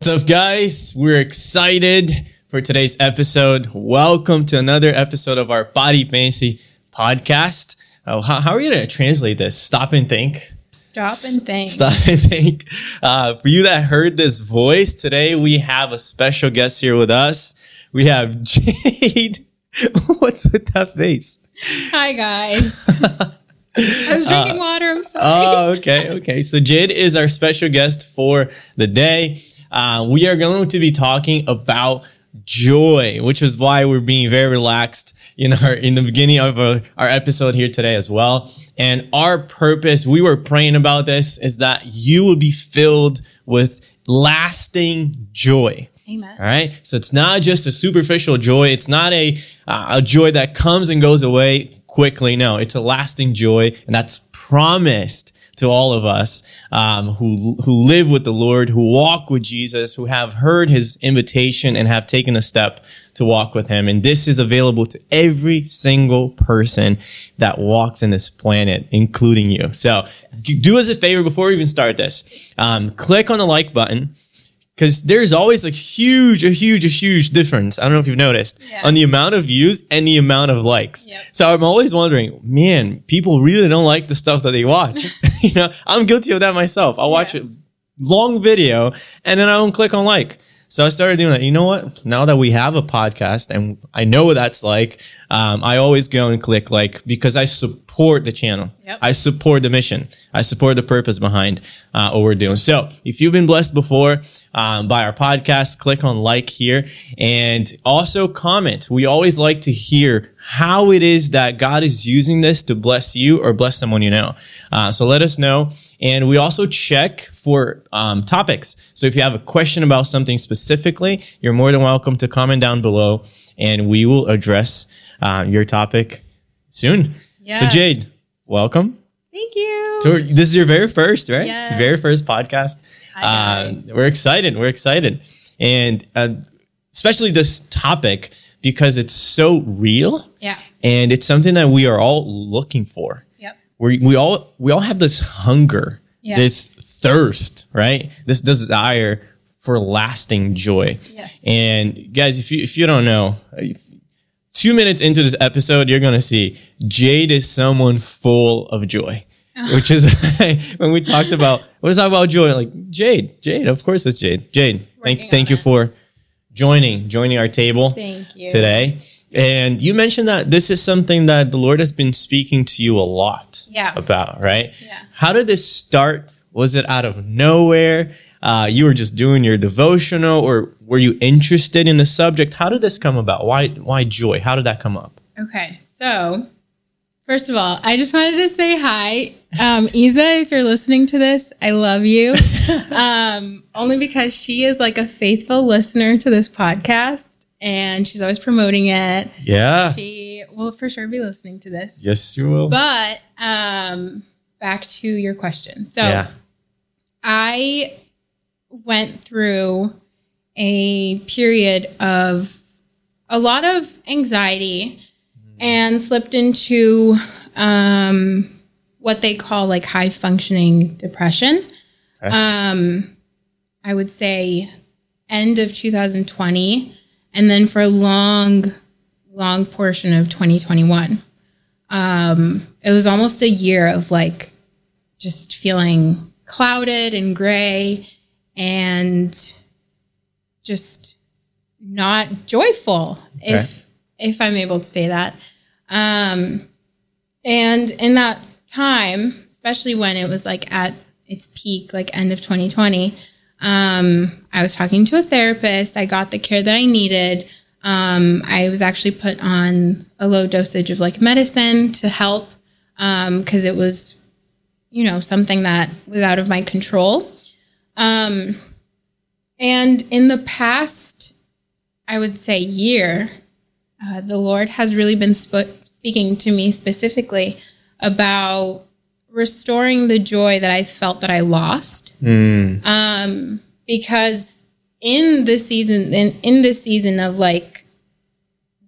What's up, guys? We're excited for today's episode. Welcome to another episode of our Body Fancy podcast. Oh, how, how are you going to translate this? Stop and think. Stop and think. Stop and think. Uh, for you that heard this voice, today we have a special guest here with us. We have Jade. What's with that face? Hi, guys. I was drinking water. I'm sorry. Oh, okay, okay. So Jade is our special guest for the day. Uh, we are going to be talking about joy, which is why we're being very relaxed in our in the beginning of our, our episode here today as well. And our purpose, we were praying about this, is that you will be filled with lasting joy. Amen. All right. So it's not just a superficial joy. It's not a uh, a joy that comes and goes away quickly. No, it's a lasting joy, and that's promised to all of us um, who who live with the Lord, who walk with Jesus, who have heard His invitation and have taken a step to walk with Him. And this is available to every single person that walks in this planet, including you. So do us a favor before we even start this. Um, click on the like button because there's always a huge, a huge, a huge difference. I don't know if you've noticed Yeah. on the amount of views and the amount of likes. Yep. So I'm always wondering, man, people really don't like the stuff that they watch. you know, I'm guilty of that myself. I'll watch Yeah. a long video and then I don't click on like. So I started doing that. You know what? Now that we have a podcast and I know what that's like, um, I always go and click like because I support the channel. Yep. I support the mission. I support the purpose behind uh, what we're doing. So if you've been blessed before um, by our podcast, click on like here and also comment. We always like to hear how it is that God is using this to bless you or bless someone you know. Uh, so let us know. And we also check for um, topics. So if you have a question about something specifically, you're more than welcome to comment down below and we will address uh, your topic soon. So, Jade, welcome. Thank you. So this is your very first, right? Yes. Very first podcast. Uh, we're excited. We're excited, and uh, especially this topic because it's so real yeah. and it's something that we are all looking for. Yep. We we all we all have this hunger, Yeah. this thirst, right? This desire for lasting joy. Yes. And guys, if you if you don't know, two minutes into this episode, you're gonna see Jade is someone full of joy, which is when we talked about let's talk about joy. Like Jade, Jade, of course it's Jade. Jade, thank Working thank on you it. for joining joining our table Thank you. today. And you mentioned that this is something that the Lord has been speaking to you a lot Yeah. about, right? Yeah. How did this start? Was it out of nowhere? Uh, you were just doing your devotional, or were you interested in the subject? How did this come about? Why why joy? How did that come up? Okay. So, first of all, I just wanted to say hi. Um, Isa, if you're listening to this, I love you. um, only because she is like a faithful listener to this podcast and she's always promoting it. Yeah. She will for sure be listening to this. yes, you will. But um, back to your question. So yeah. I went through a period of a lot of anxiety and slipped into um, what they call like high functioning depression. Okay. Um, I would say end of 2020, and then for a long, long portion of 2021. Um, it was almost a year of like just feeling clouded and gray and just not joyful if if i'm able to say that. Um and in that time especially when it was like at its peak like end of 2020 um i was talking to a therapist. I got the care that i needed. Um i was actually put on a low dosage of like medicine to help um because it was you know something that was out of my control. Um and in the past i would say year uh, the lord has really been sp- speaking to me specifically about restoring the joy that i felt that i lost Mm. um because in this season in, in this season of like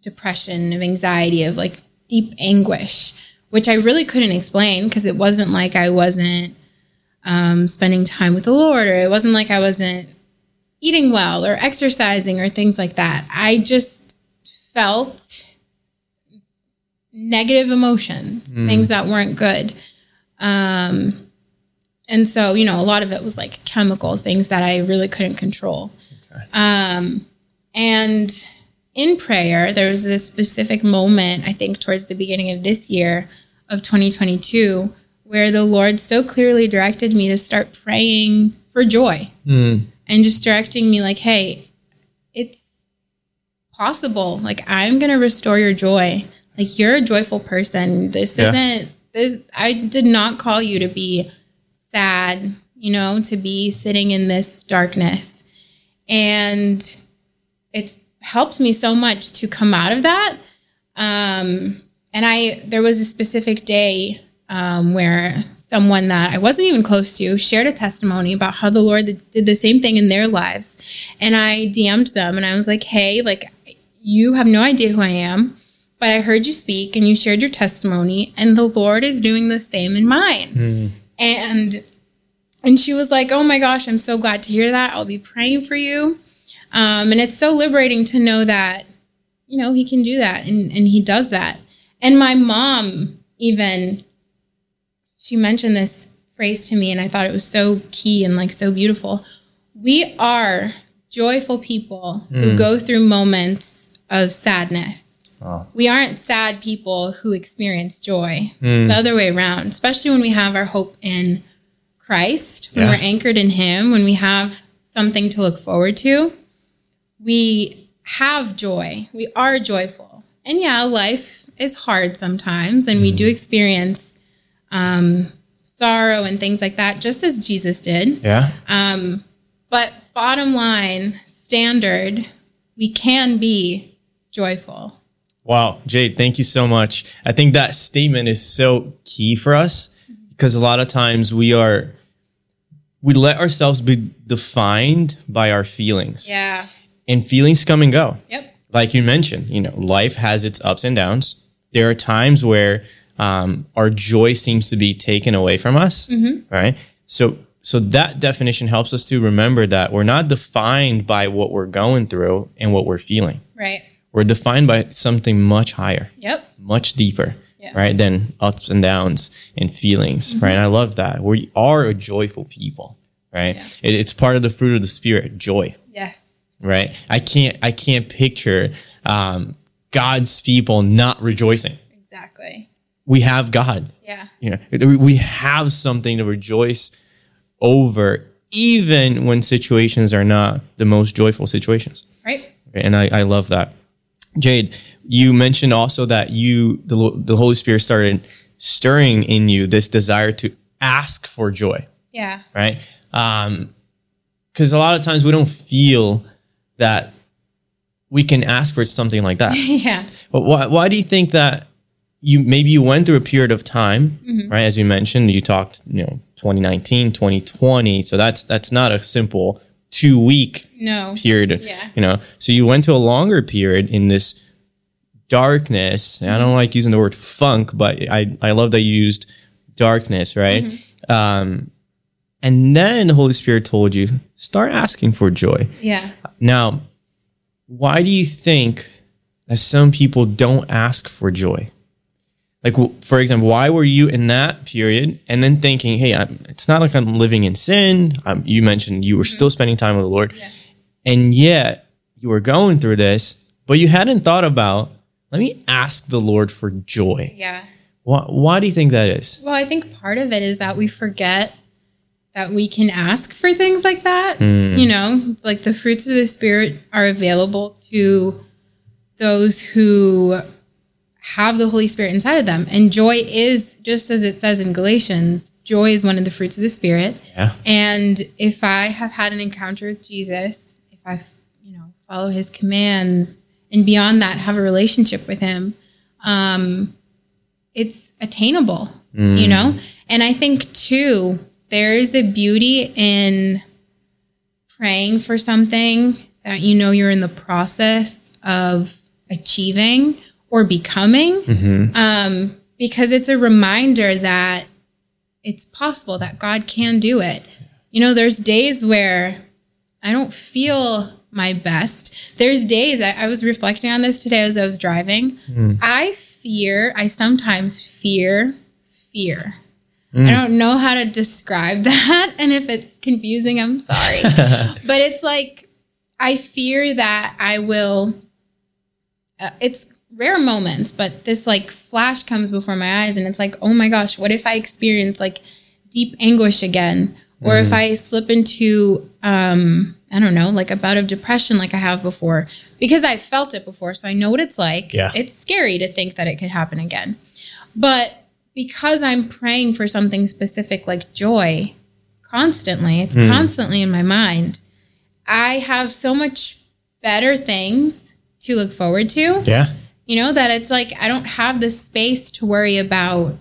depression of anxiety of like deep anguish which i really couldn't explain because it wasn't like i wasn't um, spending time with the lord or it wasn't like i wasn't eating well or exercising or things like that. I just felt negative emotions, things that weren't good. Um, and so, you know, a lot of it was like chemical things that I really couldn't control. Um, and in prayer, there was this specific moment, I think, towards the beginning of this year of 2022, where the Lord so clearly directed me to start praying for joy Mm. and just directing me, like, hey, it's possible. Like, I'm going to restore your joy. Like, you're a joyful person. This Yeah. isn't, this, I did not call you to be sad, you know, to be sitting in this darkness. And it's helped me so much to come out of that. Um, and I, there was a specific day um, where someone that I wasn't even close to shared a testimony about how the Lord did the same thing in their lives. And I DM'd them and I was like, hey, like, you have no idea who I am, but I heard you speak and you shared your testimony, and the Lord is doing the same in mine. And and she was like, "Oh my gosh, I'm so glad to hear that. I'll be praying for you." Um, and it's so liberating to know that, you know, he can do that and, and he does that. And my mom even she mentioned this phrase to me and I thought it was so key and like so beautiful. We are joyful people who go through moments of sadness. Wow. We aren't sad people who experience joy. Mm. The other way around, especially when we have our hope in Christ, when Yeah. we're anchored in Him, when we have something to look forward to, we have joy. We are joyful. And yeah, life is hard sometimes, and we do experience um, sorrow and things like that, just as Jesus did. Yeah. Um, but bottom line, standard, we can be joyful. Wow, Jade, thank you so much. I think that statement is so key for us because a lot of times we are we let ourselves be defined by our feelings. Yeah. And feelings come and go. Yep. Like you mentioned, you know, life has its ups and downs. There are times where um, our joy seems to be taken away from us, right? So, so that definition helps us to remember that we're not defined by what we're going through and what we're feeling. Right. We're defined by something much higher Yep. much deeper, Yeah. right, than ups and downs and feelings, right? And I love that. We are a joyful people, right? Yeah. It, it's part of the fruit of the spirit, joy, Yes. right? I can't, I can't picture um, God's people not rejoicing. Exactly. We have God, Yeah. you know, we- we have something to rejoice over, even when situations are not the most joyful situations. Right. And I, I love that. Jade, you mentioned also that you the, the Holy Spirit started stirring in you this desire to ask for joy, Yeah. right? Um, because a lot of times we don't feel that we can ask for something like that. yeah. But why, why do you think that you maybe you went through a period of time, Mm-hmm. right? As you mentioned, you talked, you know, 2019, 2020. So that's that's not a simple two week No. period. Yeah. You know, so you went to a longer period in this darkness. And I don't like using the word funk, but I, I love that you used darkness, right? Mm-hmm. Um, and then the Holy Spirit told you, start asking for joy. Yeah. Now, why do you think that some people don't ask for joy? Like, for example, why were you in that period and then thinking, hey, I'm, it's not like I'm living in sin? Um, you mentioned you were still spending time with the Lord. Yeah. And yet you were going through this, but you hadn't thought about, let me ask the Lord for joy. Yeah. Why, why do you think that is? Well, I think part of it is that we forget that we can ask for things like that. Hmm. You know, like the fruits of the Spirit are available to those who have the Holy Spirit inside of them. And joy is, just as it says in Galatians, joy is one of the fruits of the Spirit. Yeah. And if I have had an encounter with Jesus, if I, you know, follow his commands and beyond that, have a relationship with him, um, it's attainable, you know? And I think too, there is a beauty in praying for something that you know you're in the process of achieving or becoming, um, because it's a reminder that it's possible that God can do it. You know, there's days where I don't feel my best. There's days I, I was reflecting on this today as I was driving. I fear, I sometimes fear fear. I don't know how to describe that. And if it's confusing, I'm sorry. but it's like, I fear that I will, uh, it's rare moments, but this like flash comes before my eyes and it's like, oh my gosh, what if I experience like deep anguish again? Or if I slip into, um, I don't know, like a bout of depression like I have before, because I've felt it before. So I know what it's like. Yeah. It's scary to think that it could happen again. But because I'm praying for something specific like joy constantly, it's constantly in my mind, I have so much better things to look forward to Yeah. You know that it's like i don't have the space to worry about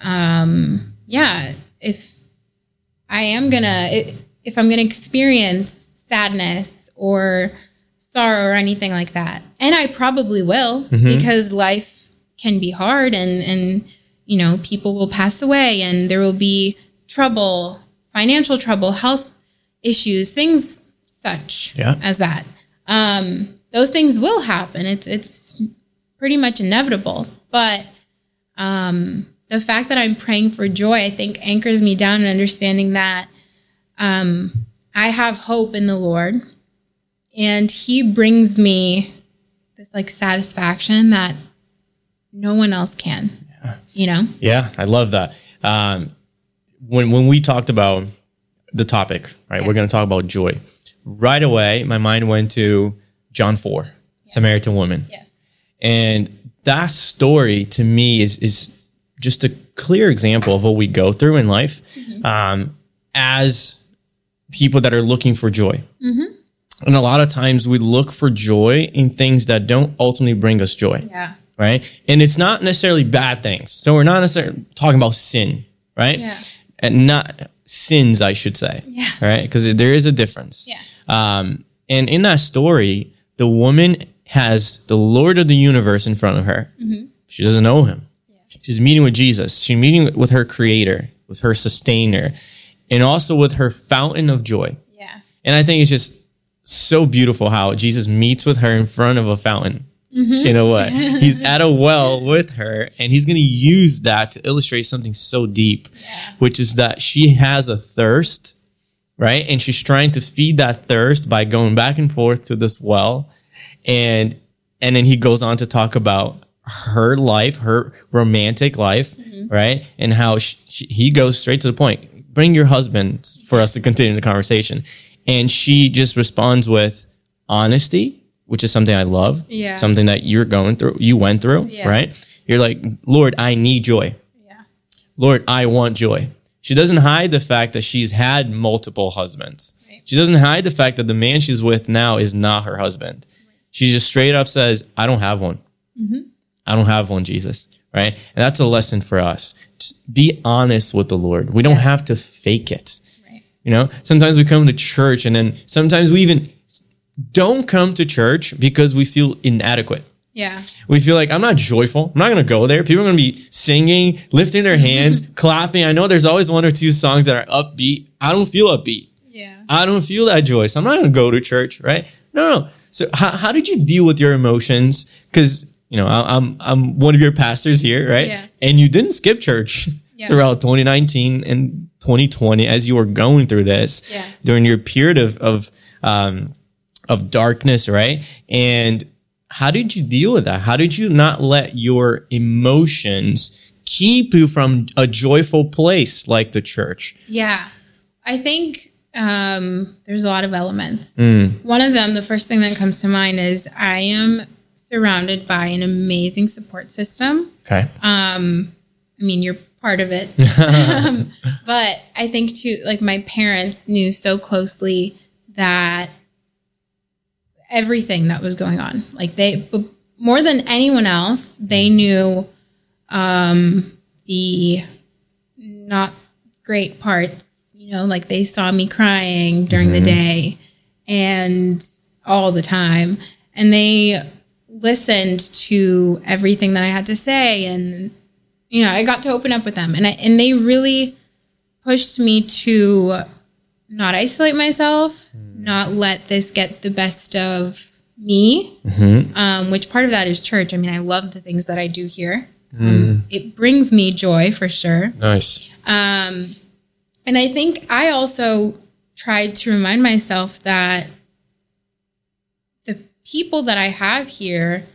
um yeah if i am gonna if, if i'm gonna experience sadness or sorrow or anything like that. And i probably will because life can be hard and and you know people will pass away and there will be trouble financial trouble health issues things such Yeah. as that. Um those things will happen. It's it's pretty much inevitable. But um, the fact that I'm praying for joy, I think, anchors me down in understanding that um, I have hope in the Lord, and He brings me this like satisfaction that no one else can. You know? Yeah, I love that. Um, when when we talked about the topic, right, we're going to talk about joy. Right away, my mind went to John four, Samaritan woman, Yes. And that story to me is is just a clear example of what we go through in life um, as people that are looking for joy. And a lot of times we look for joy in things that don't ultimately bring us joy Yeah. right? And it's not necessarily bad things. So we're not necessarily talking about sin, right? Yeah. And not sins, I should say. Yeah. Right? Because there is a difference. Yeah. Um, and in that story, the woman has the Lord of the universe in front of her. Mm-hmm. She doesn't know him. She's meeting with Jesus. She's meeting with her creator, with her sustainer, and also with her fountain of joy. Yeah. And I think it's just so beautiful how Jesus meets with her in front of a fountain. In a way, he's at a well with her, and he's going to use that to illustrate something so deep, which is that she has a thirst, right? And she's trying to feed that thirst by going back and forth to this well, and and then he goes on to talk about her life, her romantic life, mm-hmm. right? And how she, she, he goes straight to the point. Bring your husband for us to continue the conversation. And she just responds with honesty, which is something I love. Yeah. Something that you're going through, you went through, Yeah. right? You're like, Lord, I need joy. Yeah. Lord, I want joy. She doesn't hide the fact that she's had multiple husbands. Right. She doesn't hide the fact that the man she's with now is not her husband. She just straight up says, I don't have one. Mm-hmm. I don't have one, Jesus. Right. And that's a lesson for us. Just be honest with the Lord. We don't Yes. have to fake it. Right. You know, sometimes we come to church and then sometimes we even don't come to church because we feel inadequate. Yeah. We feel like I'm not joyful. I'm not going to go there. People are going to be singing, lifting their hands, clapping. I know there's always one or two songs that are upbeat. I don't feel upbeat. Yeah. I don't feel that joy. So I'm not going to go to church, right? No, no. So how, how did you deal with your emotions? Because, you know, I, I'm, I'm one of your pastors here, right? Yeah. And you didn't skip church Yeah. throughout 2019 and 2020 as you were going through this Yeah. during your period of, of, um, of darkness, right? And how did you deal with that? How did you not let your emotions keep you from a joyful place like the church? Yeah. I think um, there's a lot of elements. Mm. One of them, the first thing that comes to mind is I am surrounded by an amazing support system. Okay. Um, I mean, you're part of it. um, but I think too, like my parents knew so closely that everything that was going on, like they, more than anyone else, they knew um, the not great parts. You know, like they saw me crying during the day and all the time, and they listened to everything that I had to say and you know, I got to open up with them and I, and they really pushed me to not isolate myself, not let this get the best of me. Mm-hmm. Um, which part of that is church. I mean, I love the things that I do here. Um, it brings me joy for sure. Nice. Um, and I think I also tried to remind myself that the people that I have here,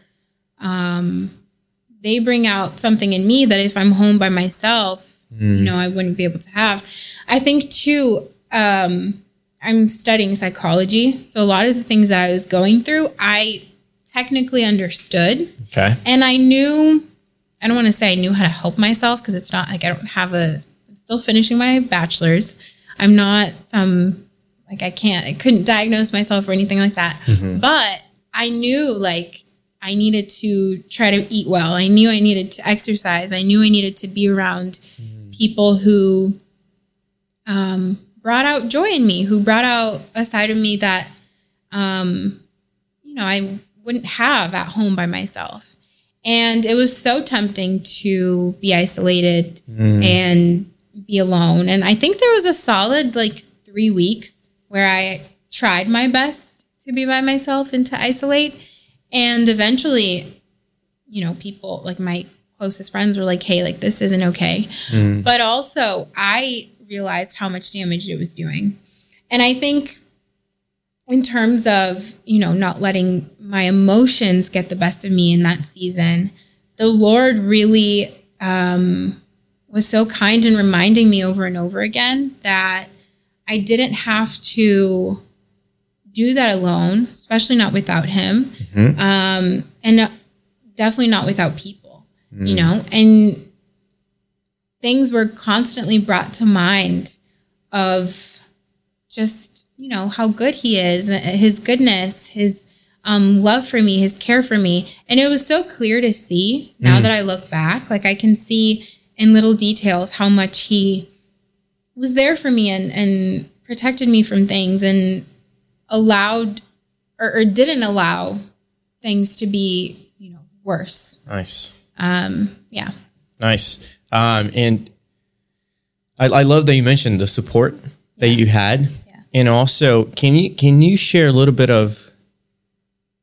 um, they bring out something in me that if I'm home by myself, you know, I wouldn't be able to have. I think too, um, I'm studying psychology. So a lot of the things that I was going through, I technically understood. Okay. And I knew, I don't want to say I knew how to help myself because it's not like I don't have a, still finishing my bachelor's. I'm not some, like I can't, I couldn't diagnose myself or anything like that. But I knew like I needed to try to eat well. I knew I needed to exercise. I knew I needed to be around people who um, brought out joy in me, who brought out a side of me that, um, you know, I wouldn't have at home by myself. And it was so tempting to be isolated and be alone. And I think there was a solid like three weeks where I tried my best to be by myself and to isolate. And eventually, you know, people like my closest friends were like, hey, like this isn't okay. But also, I realized how much damage it was doing. And I think in terms of, you know, not letting my emotions get the best of me in that season, the Lord really um, was so kind in reminding me over and over again that I didn't have to do that alone, especially not without Him, um, and definitely not without people, you know. And things were constantly brought to mind of just you know how good He is, His goodness, His um, love for me, His care for me, and it was so clear to see now that I look back. Like I can see in little details how much He was there for me and and protected me from things and allowed or, or didn't allow things to be you know worse Nice. um yeah Nice. Um, and I, I love that you mentioned the support that you had, Yeah. and also can you can you share a little bit of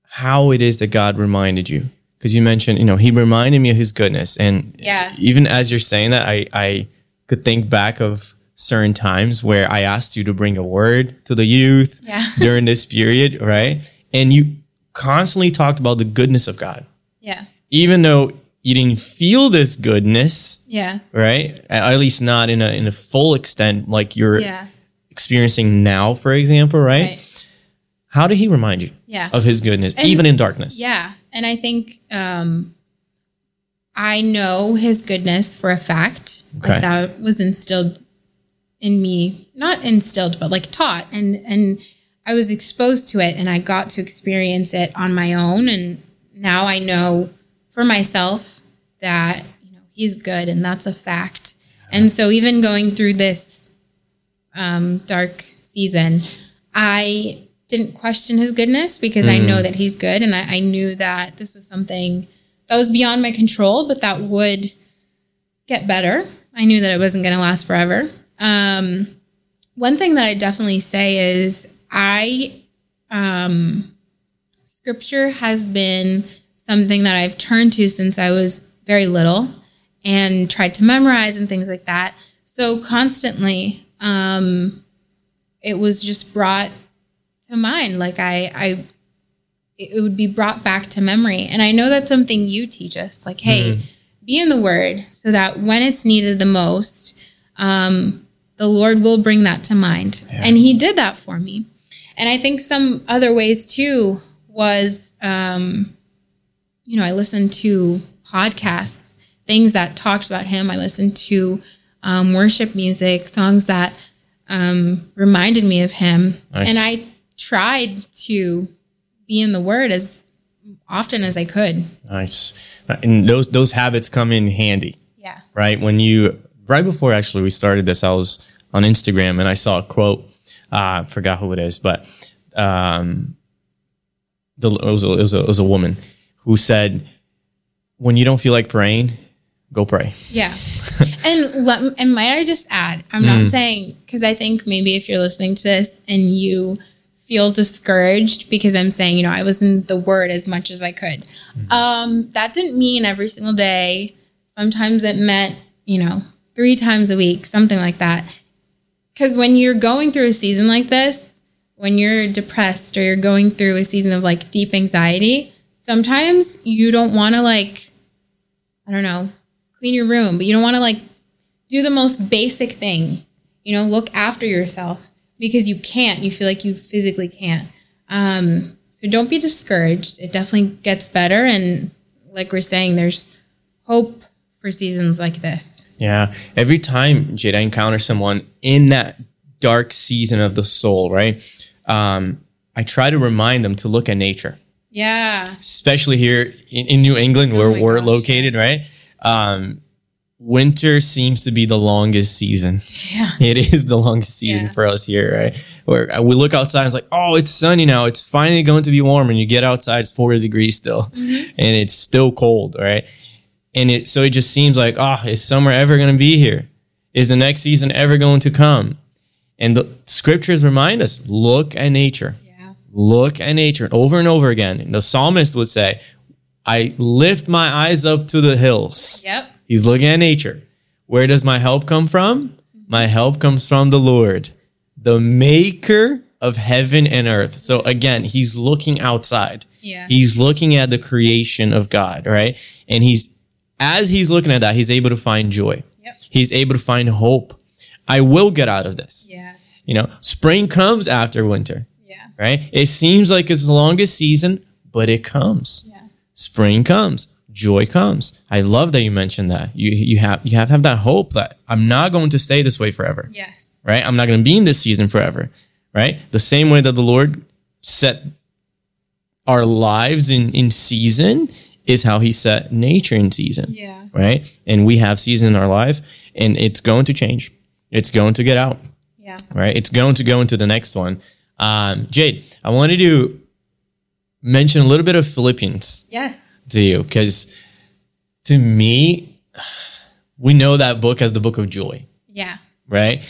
how it is that God reminded you? Because you mentioned, you know, He reminded me of His goodness, and Yeah. even as you're saying that, I I could think back of certain times where I asked you to bring a word to the youth Yeah. during this period, right? And you constantly talked about the goodness of God, yeah even though you didn't feel this goodness yeah right? At least not in a in a full extent like you're yeah experiencing now, for example, right? right How did he remind you yeah of his goodness, And- even in darkness? yeah and i think um i know his goodness for a fact. Okay. like that was instilled in me not instilled but like taught. And and i was exposed to it and i got to experience it on my own. And now i know for myself that you know he's good and that's a fact. And so even going through this um, dark season i didn't question his goodness because i know that he's good and I, I knew that this was something that was beyond my control but that would get better. I knew that it wasn't going to last forever. Um, one thing that i definitely say is i um, scripture has been something that I've turned to since I was very little and tried to memorize and things like that. So constantly, um, it was just brought to mind. Like I, I, it would be brought back to memory. And I know that's something you teach us. Like, hey, be in the Word so that when it's needed the most, um, the Lord will bring that to mind. And He did that for me. And I think some other ways too was, um, you know, I listened to podcasts, things that talked about him. I listened to um, worship music, songs that um, reminded me of him. Nice. And I tried to be in the Word as often as I could. Nice. And those those habits come in handy, Yeah. right? When you right before actually we started this, I was on Instagram and I saw a quote. Uh, I forgot who it is, but um, the it was, a, it was a it was a woman who said, "When you don't feel like praying, go pray. Yeah. and let, and might I just add, I'm not saying because I think maybe if you're listening to this and you feel discouraged because I'm saying, you know, I was in the word as much as I could. Um, that didn't mean every single day. Sometimes it meant, you know, three times a week, something like that. Because when you're going through a season like this, when you're depressed or you're going through a season of like deep anxiety, sometimes you don't want to like, I don't know, clean your room, but you don't want to like do the most basic things. You know, look after yourself because you can't. You feel like you physically can't. Um, so don't be discouraged. It definitely gets better. And like we're saying, there's hope for seasons like this. Yeah. Every time Jade, I encounter someone in that dark season of the soul, right? Um, I try to remind them to look at nature, Yeah. especially here in, in New England where Oh we're gosh, located, right? Um, winter seems to be the longest season. Yeah. It is the longest season Yeah. for us here, right? Where uh, we look outside, and it's like, oh, it's sunny now. It's finally going to be warm, and you get outside, it's 40 degrees still, and it's still cold, right? And it so it just seems like, oh, is summer ever going to be here? Is the next season ever going to come? And the scriptures remind us: look at nature, Yeah. look at nature, over and over again. And the psalmist would say, "I lift my eyes up to the hills." Yep. He's looking at nature. Where does my help come from? My help comes from the Lord, the maker of heaven and earth. So again, he's looking outside. Yeah. He's looking at the creation of God, right? And he's as he's looking at that, he's able to find joy. Yep. He's able to find hope. I will get out of this. Yeah. You know, spring comes after winter, Yeah. right? It seems like it's the longest season, but it comes Yeah. spring comes joy comes i love that you mentioned that you you have you have to have that hope that i'm not going to stay this way forever Yes. right i'm not going to be in this season forever right the same way that the lord set our lives in in season is how he set nature in season Yeah. right and we have season in our life and it's going to change it's going to get out Yeah. right? It's going to go into the next one. Um, Jade, I wanted to mention a little bit of Philippians Yes. To you because to me, we know that book as the book of joy, Yeah. right?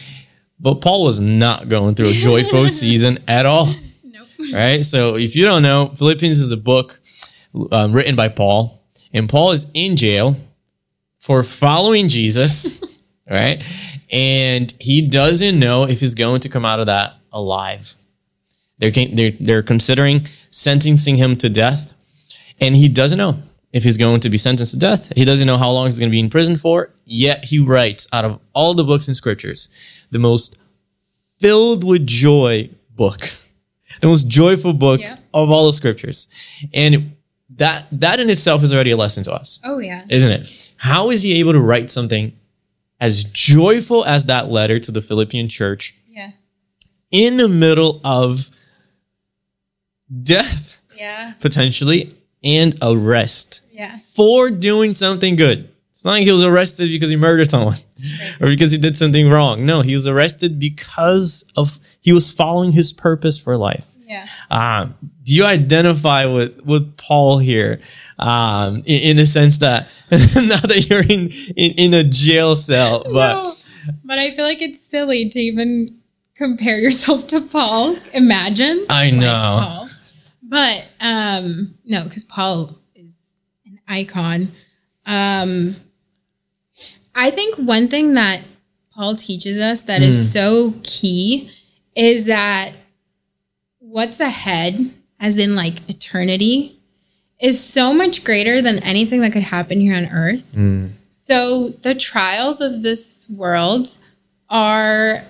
But Paul was not going through a joyful season at all, Nope. right? So if you don't know, Philippians is a book um, written by Paul, and Paul is in jail for following Jesus, right? And he doesn't know if he's going to come out of that alive. They're, they're, they're considering sentencing him to death, and he doesn't know if he's going to be sentenced to death. He doesn't know how long he's going to be in prison for. Yet he writes out of all the books in scriptures, the most filled with joy book, the most joyful book Yeah. of all the scriptures, and that that in itself is already a lesson to us, Oh yeah. isn't it? How is he able to write something as joyful as that letter to the Philippian church Yeah. in the middle of death Yeah. potentially and arrest Yeah. for doing something good? It's not like he was arrested because he murdered someone or because he did something wrong. No, he was arrested because of he was following his purpose for life. Yeah. Um, do you identify with with Paul here, um, in, in the sense that not that you're in, in in a jail cell, but no, but I feel like it's silly to even compare yourself to Paul. Imagine. I like know. Paul. But um no, because Paul is an icon. Um I think one thing that Paul teaches us that Hmm. is so key is that what's ahead, as in like eternity, is so much greater than anything that could happen here on earth. Mm, So the trials of this world are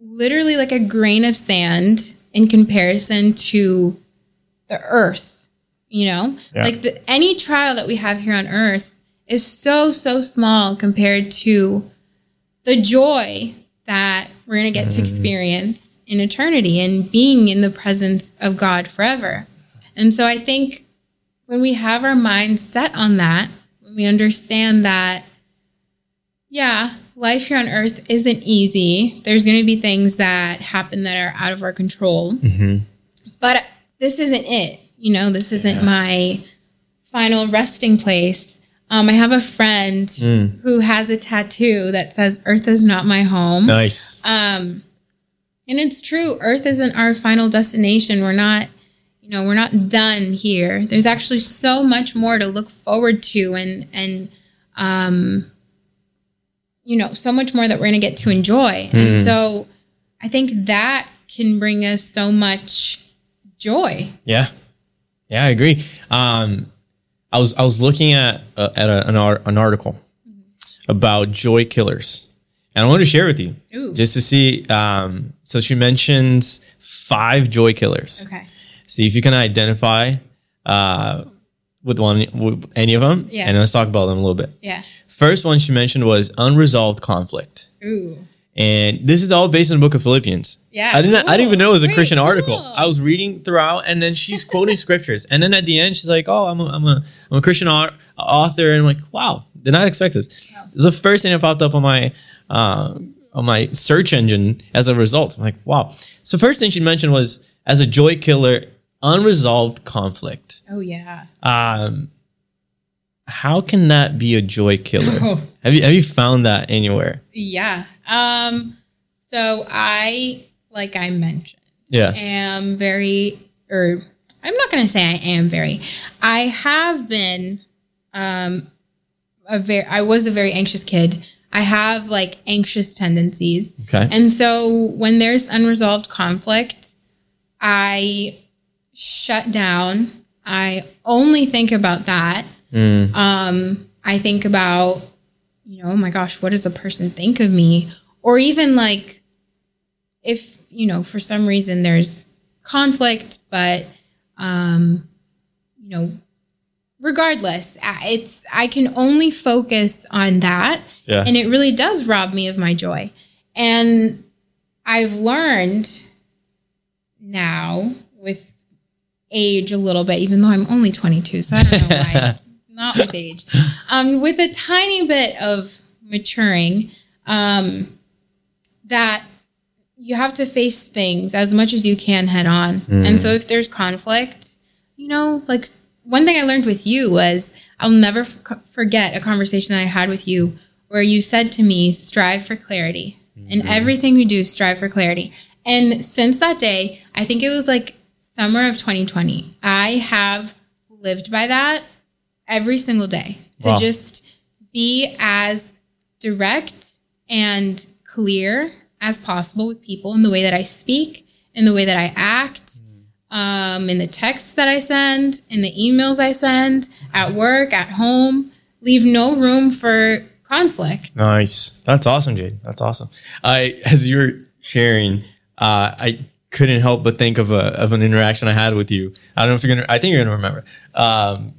literally like a grain of sand in comparison to the earth. You know, Yeah. like the, any trial that we have here on earth is so, so small compared to the joy that we're going to get to mm-hmm. experience in eternity and being in the presence of God forever. And so I think when we have our minds set on that, when we understand that, yeah, life here on earth isn't easy, there's going to be things that happen that are out of our control, mhm. but this isn't it. You know, this isn't my final resting place. Um, I have a friend Mm. who has a tattoo that says "Earth is not my home." Nice. Um, and it's true. Earth isn't our final destination. We're not, you know, we're not done here. There's actually so much more to look forward to, and and um, you know, so much more that we're going to get to enjoy. And Mm. so, I think that can bring us so much joy. Yeah, yeah, I agree. Um, I was I was looking at uh, at a, an, ar- an article about joy killers, and I wanted to share with you Ooh. just to see. Um, so she mentions five joy killers. Okay. See if you can identify uh, with one with any of them, Yeah. and let's talk about them a little bit. Yeah. First one she mentioned was unresolved conflict, Ooh. and this is all based in the book of Philippians. Yeah. I didn't. I didn't even know it was a Cool. Christian article. cool. I was reading throughout, and then she's quoting scriptures, and then at the end, she's like, "Oh, I'm a, I'm a, I'm a Christian au- author," and I'm like, "Wow, did not expect this." It's the first thing that popped up on my uh, on my search engine as a result. I'm like, "Wow." So first thing she mentioned was as a joy killer, unresolved conflict. Oh yeah. Um, how can that be a joy killer? Oh. have you have you found that anywhere? Yeah. Um. So I, like I mentioned. Yeah. am very or I'm not going to say I am very. I have been um a very I was a very anxious kid. I have like anxious tendencies. Okay. And so when there's unresolved conflict, I shut down. I only think about that. Mm, Um, I think about, you know, oh my gosh, what does the person think of me? Or even like, if, you know, for some reason there's conflict, but, um, you know, regardless, it's, I can only focus on that. yeah. And it really does rob me of my joy. And I've learned now age a little bit, even though I'm only 22, so I don't know why. Not with age. Um, with a tiny bit of maturing, um, that you have to face things as much as you can head on. Mm. And so if there's conflict, you know, like one thing I learned with you was I'll never f- forget a conversation that I had with you where you said to me, strive for clarity. In everything we do, strive for clarity. And since that day, I think it was like summer of 2020, I have lived by that every single day to Wow. just be as direct and clear as possible with people in the way that I speak, in the way that I act, um, in the texts that I send, in the emails I send, at work, at home. Leave no room for conflict. Nice. That's awesome, Jade. That's awesome. I, as you were sharing, uh, I couldn't help but think of a of an interaction I had with you. I don't know if you're gonna. I think you're gonna remember. Um,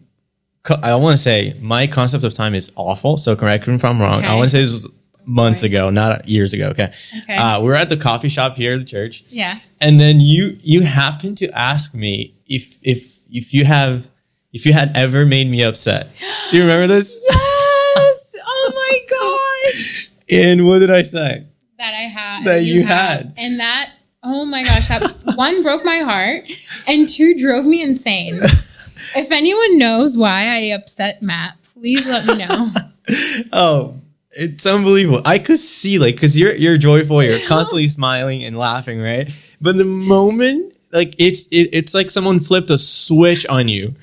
co- I want to say my concept of time is awful. So correct me if I'm wrong. I want to say this was months ago, not years ago. Okay. Okay. Uh, we were at the coffee shop here at the church, yeah. and then you you happened to ask me if if if you have if you had ever made me upset. Do you remember this? Yes. oh my gosh. And what did I say? That I had. That you had. And that, oh my gosh, that one broke my heart and two drove me insane. If anyone knows why I upset Matt, please let me know. oh, it's unbelievable. I could see like because you're you're joyful, you're constantly smiling and laughing, right? But the moment like it's it, it's like someone flipped a switch on you.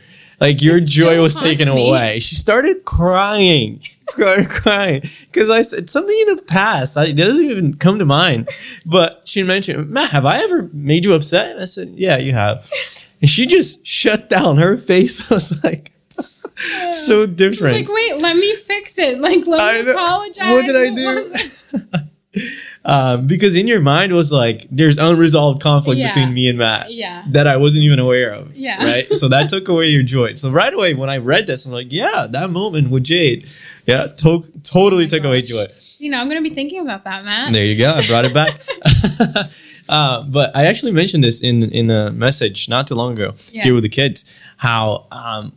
Like your It joy was taken me. away. She started crying, started crying because I said something in the past. I, it doesn't even come to mind. But she mentioned, Matt, have I ever made you upset? And I said, Yeah, you have. And she just shut down. Her face was like so different. Like, wait, let me fix it. Like, let I me apologize. What did I do? Um, because in your mind was like there's unresolved conflict Yeah. between me and Matt Yeah. that I wasn't even aware of. Yeah. Right. So that took away your joy. So right away when I read this, I'm like, yeah, that moment with Jade, yeah, to- totally Oh took away joy. You know, I'm going to be thinking about that, Matt. There you go. I brought it back. uh, but I actually mentioned this in in a message not too long ago Yeah. here with the kids. How um,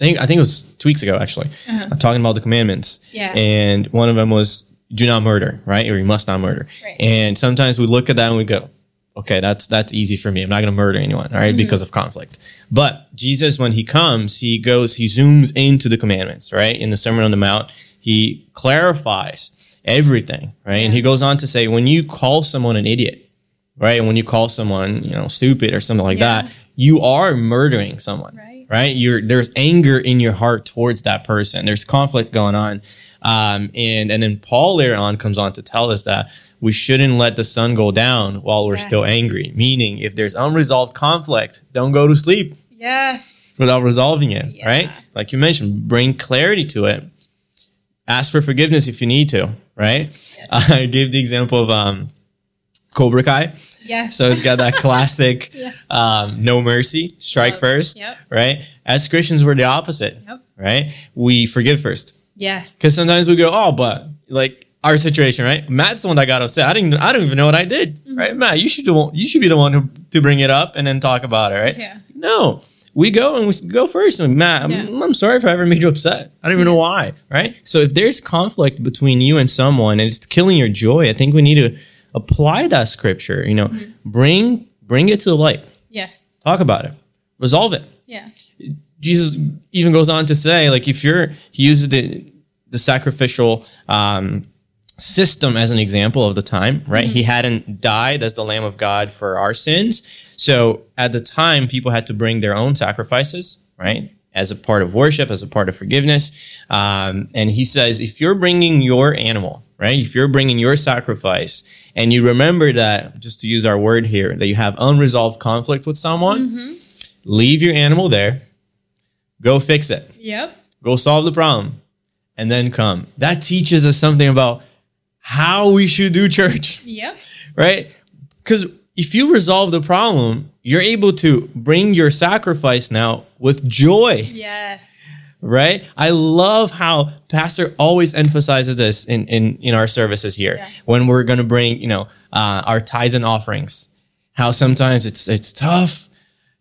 I think I think it was two weeks ago actually. Uh-huh. I'm talking about the commandments. Yeah. And one of them was do not murder, right? Or you must not murder. Right. And sometimes we look at that and we go, okay, that's that's easy for me. I'm not going to murder anyone, right, mm-hmm. because of conflict. But Jesus, when he comes, he goes, he zooms into the commandments, right? In the Sermon on the Mount, he clarifies everything, right? And he goes on to say, when you call someone an idiot, right, and when you call someone, you know, stupid or something like Yeah. that, you are murdering someone, Right. right? You're there's anger in your heart towards that person. There's conflict going on, um, and and then Paul later on comes on to tell us that we shouldn't let the sun go down while we're Yes. still angry. Meaning, if there's unresolved conflict, don't go to sleep Yes. without resolving it, Yeah. right? Like you mentioned, bring clarity to it. Ask for forgiveness if you need to, right? I gave the example of um, Cobra Kai. Yes. So it's got that classic Yeah. um, no mercy, strike Love. first, Yep. right? As Christians, we're the opposite, Yep. right? We forgive first yes. because sometimes we go, oh, but like our situation, right? Matt's the one that got upset. I didn't, I don't even know what I did, Mm-hmm. right? Matt, you should, the one, you should be the one who, to bring it up and then talk about it, right? Yeah. No, we go and we go first. And Matt, I'm, Yeah. I'm sorry if I ever made you upset. I don't even know why, right? So if there's conflict between you and someone and it's killing your joy, I think we need to apply that scripture. You know, Mm-hmm. bring bring it to the light. Yes. Talk about it. Resolve it. Yeah. Jesus even goes on to say, like, if you're, he uses the the sacrificial um, system as an example of the time, right? He hadn't died as the Lamb of God for our sins, so at the time, people had to bring their own sacrifices, right? As a part of worship, as a part of forgiveness, um, and he says, if you're bringing your animal, right? If you're bringing your sacrifice, and you remember that, just to use our word here, that you have unresolved conflict with someone, leave your animal there, go fix it, Yep. go solve the problem, and then come. That teaches us something about how we should do church, Yep. right? Because if you resolve the problem, you're able to bring your sacrifice now with joy, Yes. right? I love how Pastor always emphasizes this in in, in our services here Yeah. when we're going to bring, you know, uh, our tithes and offerings. How sometimes it's it's tough,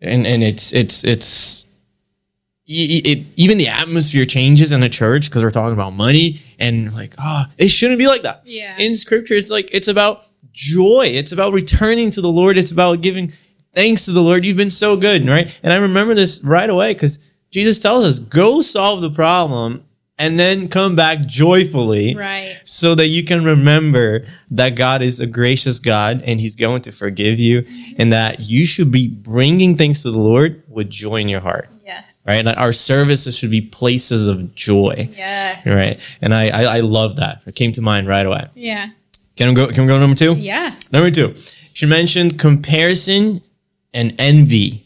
and and it's it's it's y- it, even the atmosphere changes in a church because we're talking about money and like ah it shouldn't be like that. Yeah. in scripture it's like it's about joy. It's about returning to the lord. It's about giving thanks to the lord. You've been so good right? And i remember this right away because jesus tells us go solve the problem and then come back joyfully Right. so that you can remember that God is a gracious God and He's going to forgive you, and that you should be bringing things to the Lord with joy in your heart, Yes. right? That our services should be places of joy, Yes. right? And I, I, I love that. It came to mind right away. Yeah. Can we go? Can we go to number two? Yeah. Number two, she mentioned comparison and envy.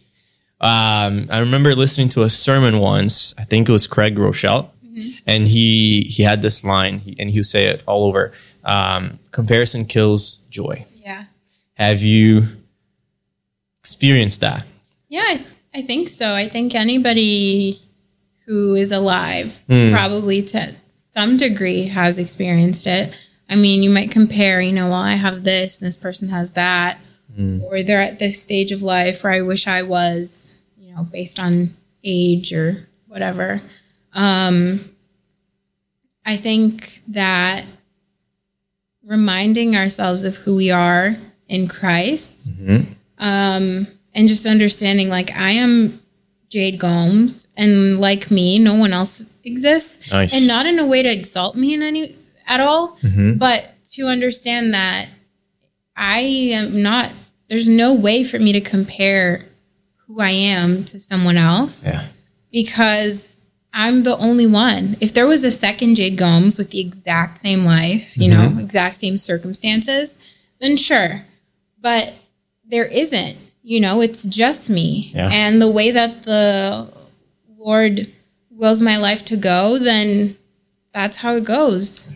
Um, I remember listening to a sermon once. I think it was Craig Groeschel, and he he had this line, he, and he would say it all over. Um, comparison kills joy. Yeah. Have you experienced that? Yeah, I, I think so. I think anybody who is alive Hmm. probably to some degree has experienced it. I mean, you might compare, you know, well, I have this and this person has that, Hmm. or they're at this stage of life where I wish I was, you know, based on age or whatever. Um, I think that reminding ourselves of who we are in Christ Mhm. um, and just understanding like I am Jade Gomes, and like me, no one else exists, Nice. and not in a way to exalt me in any at all, Mhm. but to understand that I am not. There's no way for me to compare who I am to someone else Yeah. because I'm the only one. If there was a second Jade Gomes with the exact same life, you know, exact same circumstances, then sure. But there isn't, you know, it's just me. Yeah. And the way that the Lord wills my life to go, then that's how it goes.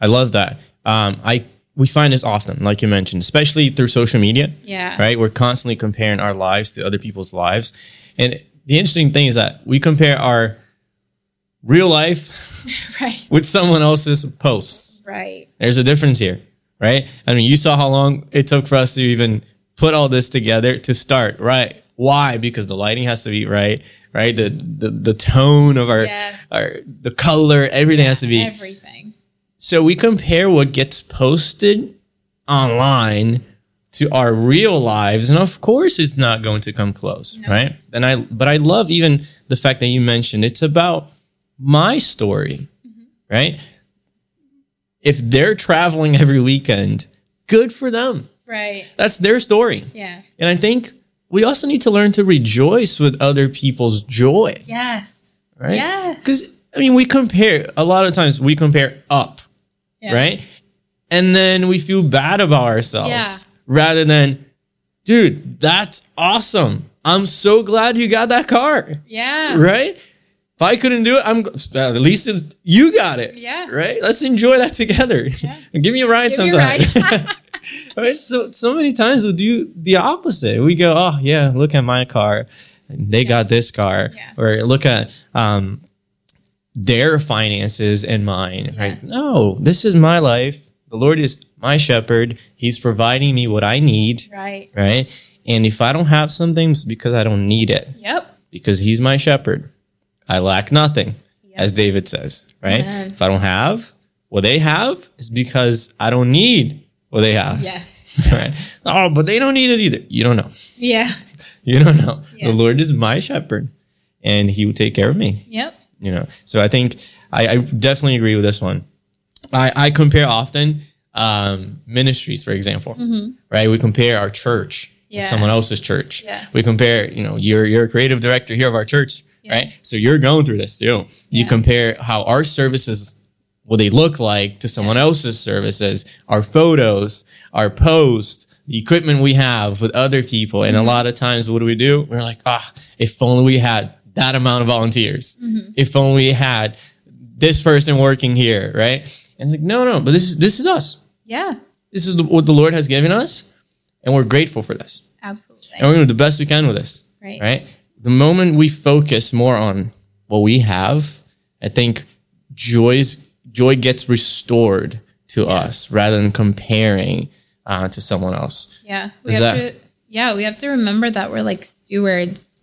I love that. Um, I we find this often, like you mentioned, especially through social media. Yeah. right? We're constantly comparing our lives to other people's lives. And the interesting thing is that we compare our real life Right. with someone else's posts. Right. There's a difference here, right? I mean, you saw how long it took for us to even put all this together to start, right? Why? Because the lighting has to be right, right? The the, the tone of our, Yes. our the color, everything has to be Everything. so we compare what gets posted online to our real lives, and of course, it's not going to come close, No. right? And I, but I love even the fact that you mentioned it's about my story, mm-hmm. right? If they're traveling every weekend, good for them. Right. That's their story. Yeah. And I think we also need to learn to rejoice with other people's joy, Yes. right? Yes. Because I mean, we compare a lot of times. We compare up, Yeah. right? And then we feel bad about ourselves Yeah. rather than, dude, that's awesome. I'm so glad you got that car, Yeah. right? If I couldn't do it, I'm at least it's, you got it, Yeah. right? Let's enjoy that together. Yeah. Give me a ride Give sometime. right? So so many times we'll do the opposite. We go, oh yeah, look at my car. They got this car. Yeah. Or look at um their finances and mine. Right. No, this is my life. The Lord is my shepherd. He's providing me what I need. Right. Right. And if I don't have something, it's because I don't need it. Yep. Because he's my shepherd. I lack nothing, Yep. as David says. Right. Amen. If I don't have what they have, it's because I don't need what they have Yes. right? Oh, but they don't need it either. You don't know. Yeah. You don't know. Yeah. The Lord is my shepherd, and He will take care of me. Yep. You know. So I think I, I definitely agree with this one. I, I compare often um, ministries, for example, right? We compare our church Mm-hmm. Yeah. with someone else's church. Yeah. We compare. You know, you're you're a creative director here of our church, Yeah. right? So you're going through this too. You compare how our services what they look like to someone else's services, our photos, our posts, the equipment we have with other people. And a lot of times, what do we do? We're like, ah, if only we had that amount of volunteers. If only we had this person working here, right? And it's like, no, no, but this is this is us. Yeah. This is what the Lord has given us, and we're grateful for this. Absolutely. And we're gonna do the best we can with this Right. right? The moment we focus more on what we have, I think joy's joy gets restored to us rather than comparing uh, to someone else. Yeah. We Is have that- to yeah, we have to remember that we're like stewards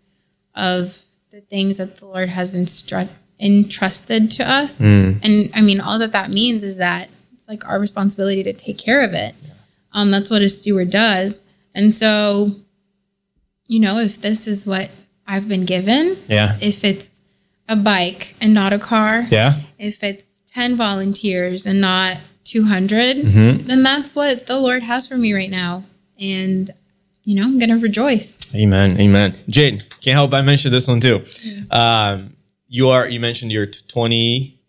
of the things that the Lord has instru- entrusted to us. Mm. And I mean, all that that means is that it's like our responsibility to take care of it. Um, that's what a steward does. And so, you know, if this is what I've been given, Yeah. if it's a bike and not a car, Yeah. if it's 10 volunteers and not 200, Mhm. then that's what the Lord has for me right now. And, you know, I'm going to rejoice. Amen. Amen. Jade, can't help but mention this one too. Um, you are, you mentioned you're 20,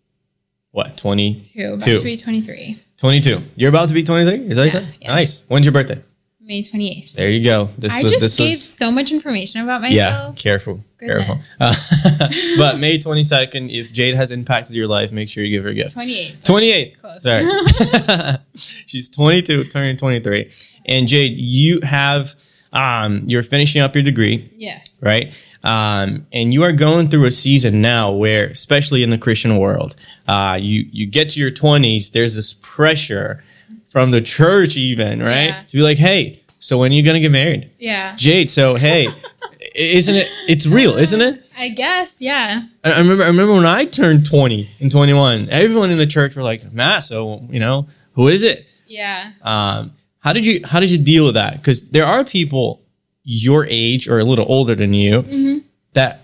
what, 22? About to be 23. 22. You're about to be 23? Is that what you Yeah, said? yeah. Nice. When's your birthday? May 28th. There you go. This I was, just this gave was, so much information about myself. Yeah, careful, Goodness. careful. Uh, but May 22nd, if Jade has impacted your life, make sure you give her a gift. 28. 28. Close. Sorry. She's 22, turning 23. And Jade, you have, um, you're finishing up your degree, Yes. right? Um, and you are going through a season now where, especially in the Christian world, uh, you, you get to your 20s, there's this pressure from the church, even, right? Yeah. To be like, hey, so when are you going to get married? Yeah. Jade, so hey, isn't it? It's real, isn't it? I guess. Yeah. I I remember. I remember when I turned twenty and twenty one. Everyone in the church were like, "Matt, so you know, who is it?" Yeah. Um, how did you How did you deal with that? Because there are people your age or a little older than you Mhm. that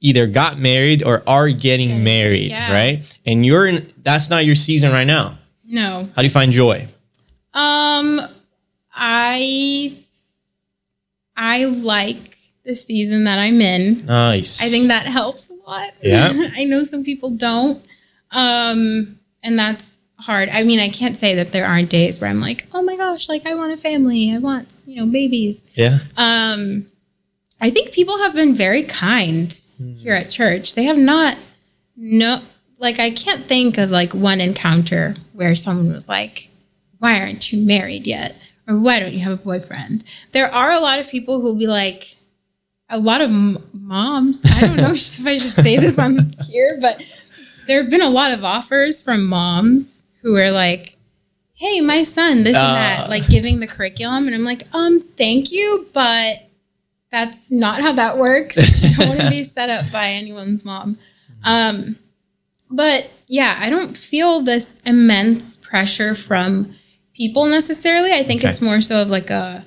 either got married or are getting Getting- married, yeah. right? And you're in. That's not your season right now. No. How do you find joy? Um, I I like the season that I'm in. Nice. I think that helps a lot. Yeah. I know some people don't. Um, and that's hard. I mean, I can't say that there aren't days where I'm like, oh my gosh, like I want a family. I want, you know, babies. Yeah. Um, I think people have been very kind here at church. They have not no like I can't think of like one encounter where someone was like, "Why aren't you married yet?" or "Why don't you have a boyfriend?" There are a lot of people who'll be like, a lot of m- moms. I don't know if I should say this on here, but there have been a lot of offers from moms who are like, "Hey, my son, this and Ah. that," like giving the curriculum, and I'm like, "Um, thank you, but." That's not how that works. don't want to be set up by anyone's mom. Um, but yeah, I don't feel this immense pressure from people necessarily. I think Okay. it's more so of like a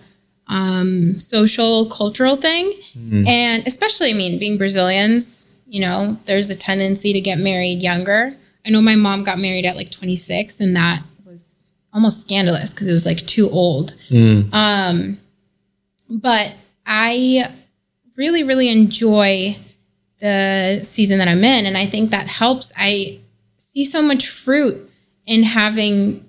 um, social cultural thing, Mm. and especially, I mean, being Brazilians, you know, there's a tendency to get married younger. I know my mom got married at like 26, and that was almost scandalous because it was like too old. Mm. Um, but I really, really enjoy the season that I'm in. And I think that helps. I see so much fruit in having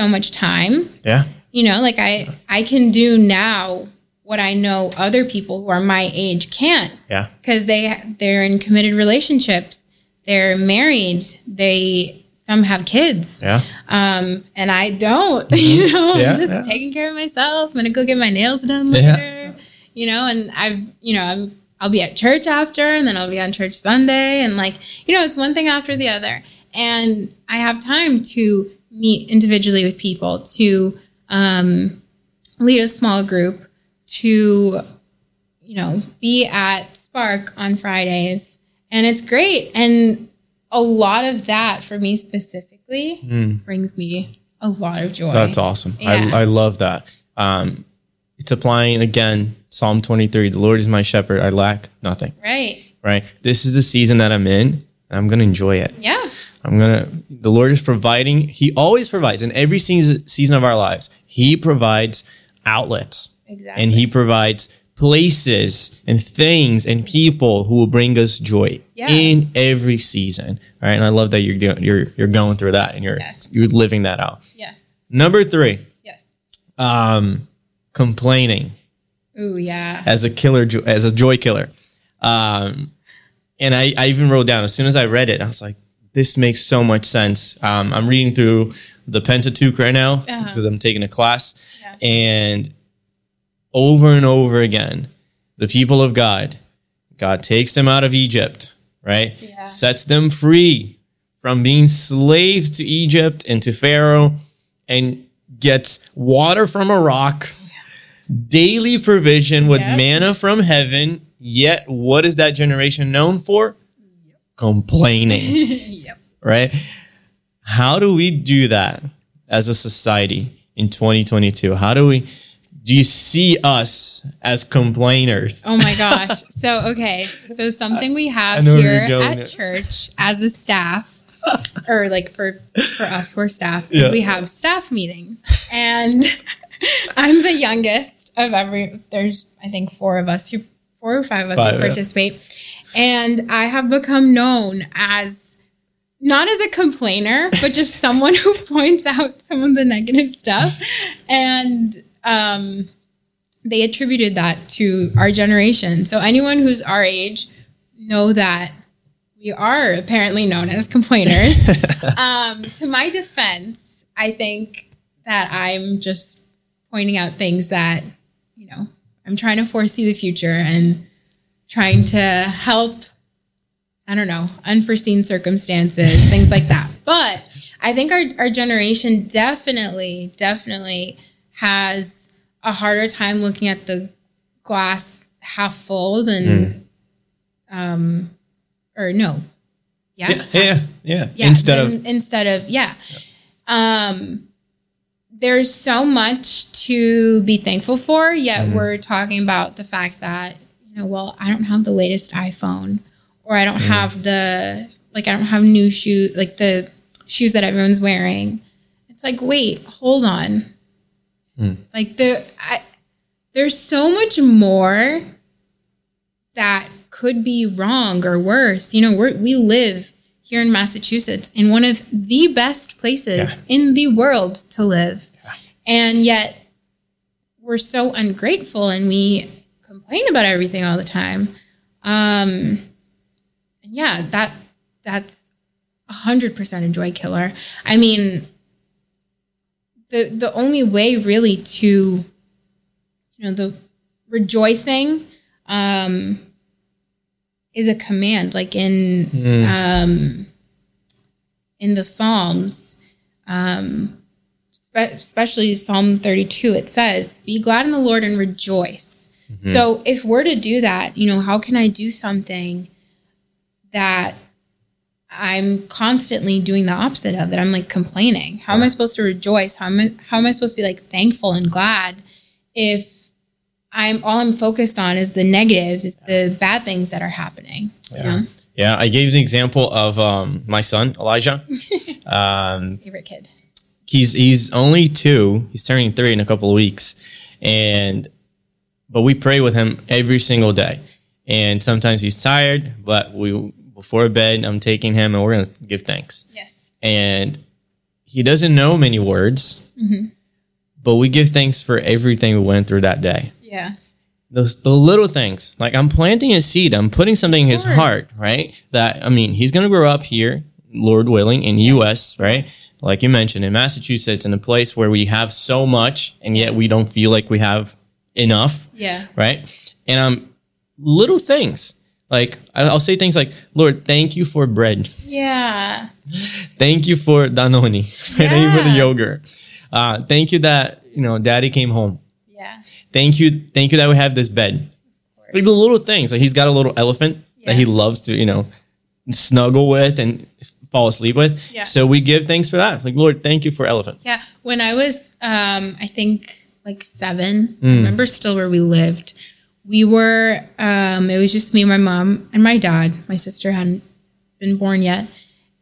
so much time. Yeah. You know, like I, I can do now what I know other people who are my age can't Yeah. because they they're in committed relationships, they're married, they some have kids Yeah. um, and I don't. You know, Yeah, I'm just yeah. taking care of myself. I'm gonna go get my nails done Yeah. later. You know, and I've, you know, I'm, I'll be at church after, and then I'll be on church Sunday, and like, you know, it's one thing after the other, and I have time to meet individually with people, to um, lead a small group, to, you know, be at Spark on Fridays, and it's great, and a lot of that for me specifically Mm. brings me a lot of joy. That's awesome. Yeah. I, I love that. Um, it's applying again Psalm 23 The Lord is my shepherd. I lack nothing, Right. right? This is the season that I'm in, and I'm going to enjoy it. Yeah. I'm going to, the Lord is providing. He always provides in every season, season of our lives. He provides outlets Exactly. and He provides places and things and people who will bring us joy Yeah. in every season. All right. And I love that you're, doing- you're, you're going through that and you're, Yes. you're living that out. yes. Number three, Yes. um, complaining Ooh, yeah. as a killer, as a joy killer. Um, and I, I even wrote down as soon as I read it, I was like, this makes so much sense. Um, I'm reading through the Pentateuch right now Uh-huh. because I'm taking a class, Yeah. and over and over again, the people of God, God takes them out of Egypt, right? Yeah. Sets them free from being slaves to Egypt and to Pharaoh, and gets water from a rock, daily provision with Yep. manna from heaven. Yet, what is that generation known for? Complaining. right? How do we do that as a society in 2022? How do we? Do you see us as complainers? Oh my gosh. So, okay. So, something we have here you're going. at church as a staff, or like for for us who are staff, is Yeah. we have staff meetings. And I'm the youngest of every, there's, I think, four of us who, four or five of us Five, who yeah. participate. And I have become known as not as a complainer, but just someone who points out some of the negative stuff. And um, they attributed that to our generation. So anyone who's our age know that we are apparently known as complainers. um, to my defense, I think that I'm just pointing out things that, you know, I'm trying to foresee the future and trying to help I don't know, unforeseen circumstances, things like that. But I think our, our generation definitely, definitely has a harder time looking at the glass half full than, um, or no. Yeah. yeah, yeah, yeah. Yeah, Instead of instead of yeah. Um there's so much to be thankful for, yet Mhm. we're talking about the fact that, you know, well, I don't have the latest iPhone or I don't have the like I don't have new shoes like the shoes that everyone's wearing. It's like, wait, hold on. Hmm. Like the I there's so much more that could be wrong or worse. You know, we we live here in Massachusetts in one of the best places Yeah. in the world to live. Yeah. And yet we're so ungrateful and we complain about everything all the time. Um yeah, that that's a hundred percent a joy killer. I mean the the only way really to you know the rejoicing um is a command like in Mm. um in the psalms um especially psalm 32 it says be glad in the lord and rejoice Mhm. so if we're to do that you know how can i do something that i'm constantly doing the opposite of it i'm like complaining how am i supposed to rejoice how am i how am i supposed to be like thankful and glad if I'm all I'm focused on is the negative, is the bad things that are happening. you know? Yeah, I gave the example of um, my son Elijah. um, Favorite kid. he's he's only two. He's turning three in a couple of weeks, and but we pray with him every single day. And sometimes he's tired, but we before bed I'm taking him and we're gonna give thanks. Yes. And he doesn't know many words, but we give thanks for everything we went through that day. Yeah. those the little things like i'm planting a seed i'm putting something in his heart right that i mean he's going to grow up here lord willing in us right like you mentioned in massachusetts in a place where we have so much and yet we don't feel like we have enough Yeah. right and um little things like I- i'll say things like lord thank you for bread Yeah. thank you for danone thank you for the yogurt uh, thank you that you know daddy came home Yeah. thank you thank you that we have this bed like the little things like he's got a little elephant that he loves to you know snuggle with and fall asleep with Yeah. so we give thanks for that like lord thank you for elephant Yeah. When I was, um, I think like seven, I Mm. remember still where we lived. We were, um, it was just me, my mom, and my dad. My sister hadn't been born yet.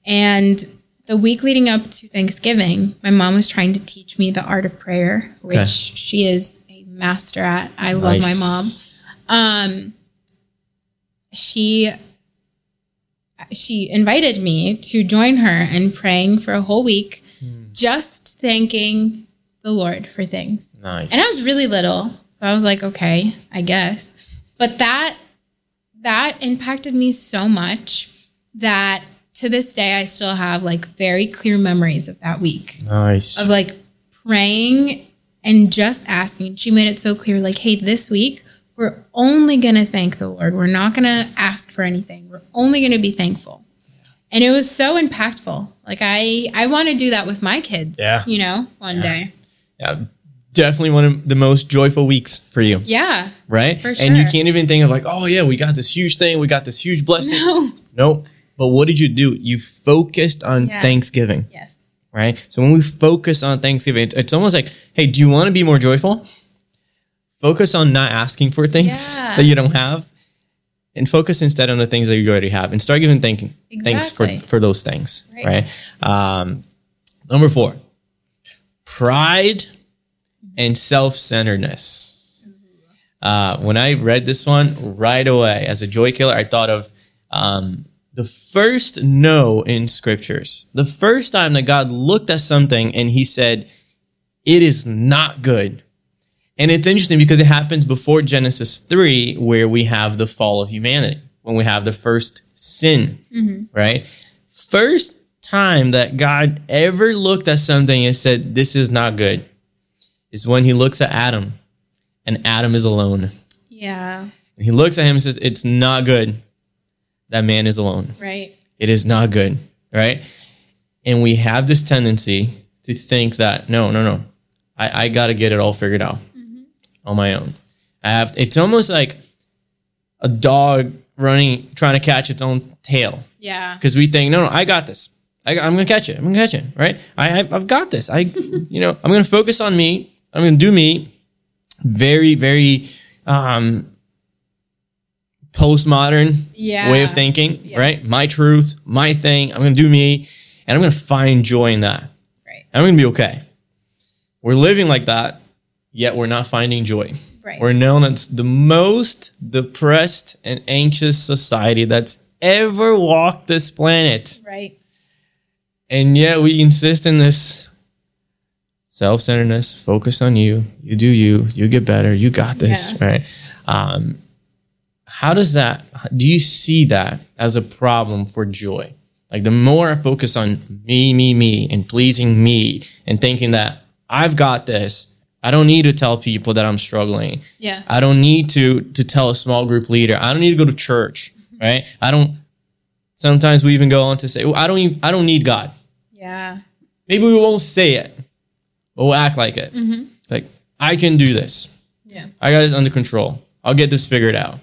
And the week leading up to Thanksgiving, my mom was trying to teach me the art of prayer, which Okay. she is a master at. I love my mom. Um, she she invited me to join her in praying for a whole week, just thanking the Lord for things. nice And I was really little, so I was like, okay, I guess. But that that impacted me so much that to this day I still have like very clear memories of that week nice of like praying and just asking. She made it so clear, like, hey, this week we're only gonna thank the Lord. We're not gonna ask for anything. We're only gonna be thankful. And it was so impactful. Like I I want to do that with my kids. Yeah. You know, one day. yeah, definitely one of the most joyful weeks for you Yeah. right For and you can't even think of like oh yeah we got this huge thing we got this huge blessing No. nope but what did you do you focused on Yeah. thanksgiving Yes. right? So when we focus on Thanksgiving, it's, it's almost like, hey, do you want to be more joyful? Focus on not asking for things Yeah. that you don't have, and focus instead on the things that you already have, and start giving thanking thanks for for those things, Right. right? Um, number four, pride and self centeredness. Uh, when I read this one right away as a joy killer, I thought of um, the first no in scriptures. The first time that God looked at something and he said, It is not good. And it's interesting because it happens before Genesis 3, where we have the fall of humanity, when we have the first sin, right? First time that God ever looked at something and said, This is not good, is when he looks at Adam and Adam is alone. Yeah. And he looks at him and says, It's not good that man is alone. Right. It is not good, right? And we have this tendency to think that, no, no, no, I, I got to get it all figured out mm-hmm. on my own. I have, it's almost like a dog running, trying to catch its own tail Yeah. because we think, no, no, I got this. I, am going to catch it. I'm going to catch it, right? I, I've, I've got this. I, you know, I'm going to focus on me. I'm going to do me. Very, very um, postmodern Yeah. way of thinking, Yes. right? My truth, my thing. I'm going to do me, and I'm going to find joy in that. Right. And I'm going to be okay. We're living like that, yet we're not finding joy. Right. We're known as the most depressed and anxious society that's ever walked this planet. right. And yet we insist in this self centeredness, focus on you, you do you, you get better, you got this, Yeah. right? Um, how does that, do you see that as a problem for joy? Like the more I focus on me, me, me, and pleasing me, and thinking that I've got this, I don't need to tell people that I'm struggling. Yeah. I don't need to to tell a small group leader. I don't need to go to church, right? I don't. Sometimes we even go on to say, well, I don't. Even, I don't need God. Yeah. Maybe we won't say it, but we'll act like it. Like I can do this. Yeah. I got this under control. I'll get this figured out.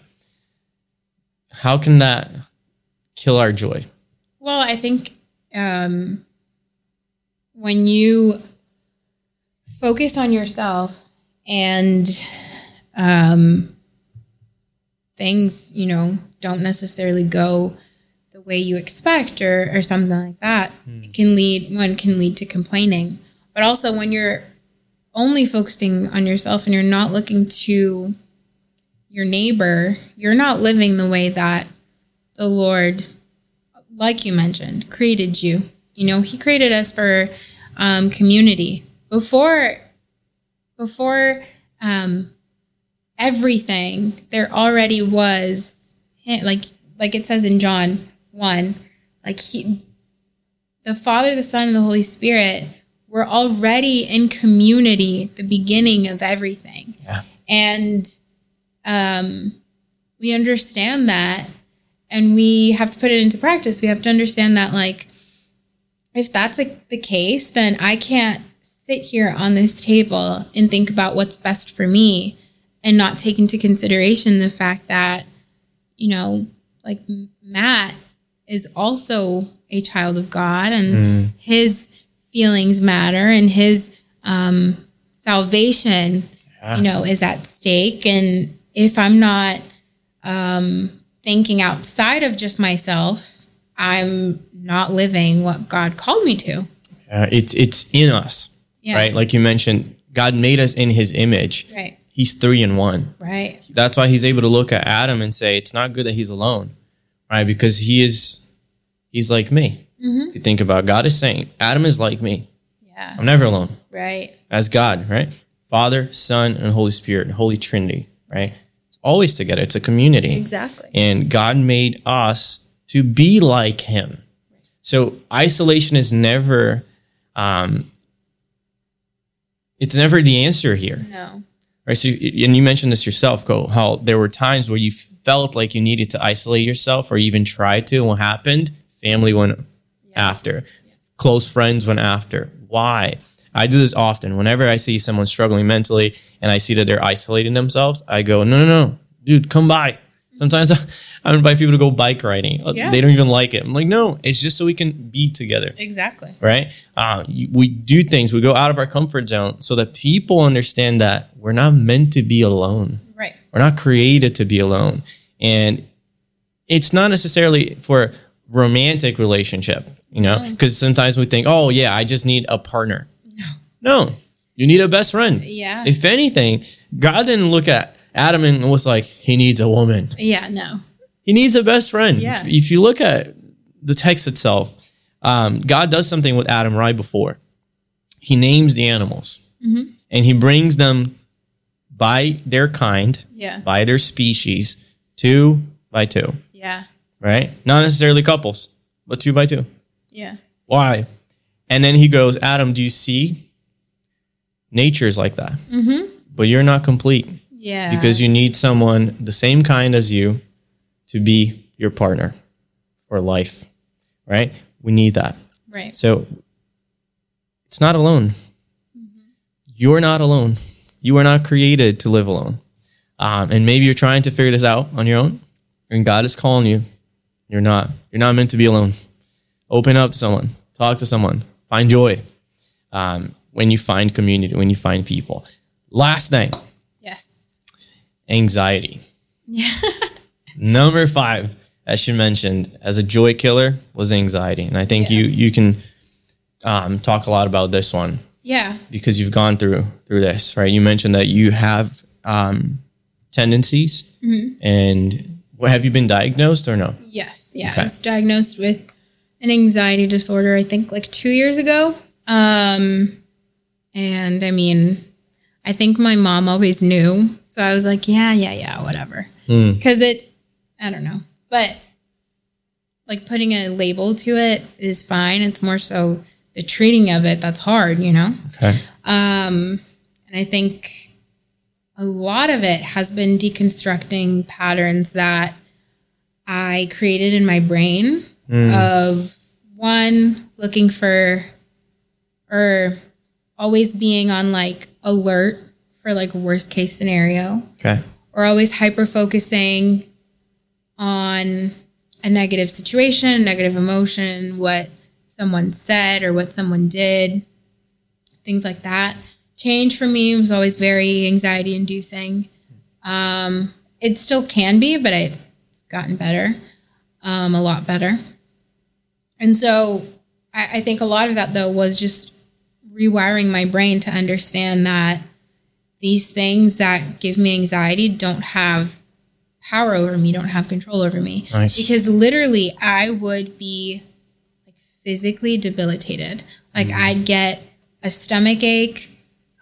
How can that kill our joy? Well, I think um, when you focus on yourself and um, things, you know, don't necessarily go the way you expect or, or something like that, it can lead, one can lead to complaining. But also when you're only focusing on yourself and you're not looking to your neighbor, you're not living the way that the Lord, like you mentioned, created you. You know, He created us for um, community. Before, before um, everything, there already was, like like it says in John one, like He, the Father, the Son, and the Holy Spirit were already in community, the beginning of everything. Yeah. And um, we understand that and we have to put it into practice. We have to understand that, like, if that's like the case, then I can't sit here on this table and think about what's best for me and not take into consideration the fact that, you know, like Matt is also a child of God and his feelings matter and his um, salvation, Yeah. you know, is at stake. And if I'm not um, thinking outside of just myself, I'm not living what God called me to. Uh, it's it's in us, Yeah. right? Like you mentioned, God made us in His image. Right. He's three in one. Right. That's why He's able to look at Adam and say, "It's not good that he's alone," right? Because he is, he's like me. Mhm. If you think about, it, God is saying, Adam is like me. Yeah. I'm never alone. Right. as God, right? Father, Son, and Holy Spirit, Holy Trinity, right? It's always together. It's a community. Exactly. And God made us to be like Him. So isolation is never, um, it's never the answer here, No. right? So, and you mentioned this yourself, Go, how there were times where you felt like you needed to isolate yourself or even tried to. And what happened? Family went after, close friends went after. Why? I do this often. Whenever I see someone struggling mentally and I see that they're isolating themselves, I go, no, no, no, dude, come by. Sometimes I invite people to go bike riding. Uh, Yeah. They don't even like it. I'm like, no, it's just so we can be together Exactly. right? Uh, we do things, we go out of our comfort zone so that people understand that we're not meant to be alone. Right. We're not created to be alone. And it's not necessarily for romantic relationship, you know, because sometimes we think, oh, yeah, I just need a partner. No. No, you need a best friend. Yeah. If anything, God didn't look at Adam and was like, he needs a woman. yeah. No. He needs a best friend. Yeah. If, if you look at the text itself, um, God does something with Adam right before. He names the animals Mhm. and he brings them by their kind, Yeah. by their species, two by two, Yeah. Right? Not necessarily couples, but two by two. Yeah. Why? And then he goes, Adam, do you see? Nature's like that, Mm-hmm. but you're not complete Yeah. because you need someone the same kind as you to be your partner for life, right? We need that. right. So it's not alone. You're not alone. You are not created to live alone. Um, and maybe you're trying to figure this out on your own, and God is calling you. You're not. You're not meant to be alone. Open up to someone. Talk to someone. Find joy um, when you find community, when you find people. Last thing, Yes. anxiety. Yeah. Number five, as she mentioned, as a joy killer was anxiety, and I think you you can um, talk a lot about this one Yeah. because you've gone through through this, right? You mentioned that you have um, tendencies, and have you been diagnosed or no? Yes. Yeah. Okay. I was diagnosed with an anxiety disorder, I think like two years ago. Um, and I mean, I think my mom always knew. So I was like, yeah, yeah, yeah, whatever. Hmm. Because it, I don't know. But like putting a label to it is fine. It's more so the treating of it that's hard, you know? Okay. Um, and I think a lot of it has been deconstructing patterns that I created in my brain mm. of one looking for or always being on like alert for like worst case scenario Okay. or always hyper focusing on a negative situation, negative emotion, what someone said or what someone did, things like that. Change for me was always very anxiety inducing. Um, it still can be, but I, it's gotten better, um, a lot better. And so I, I think a lot of that though was just rewiring my brain to understand that these things that give me anxiety don't have power over me, don't have control over me. Nice. Because literally I would be like physically debilitated. Like I'd get a stomach ache.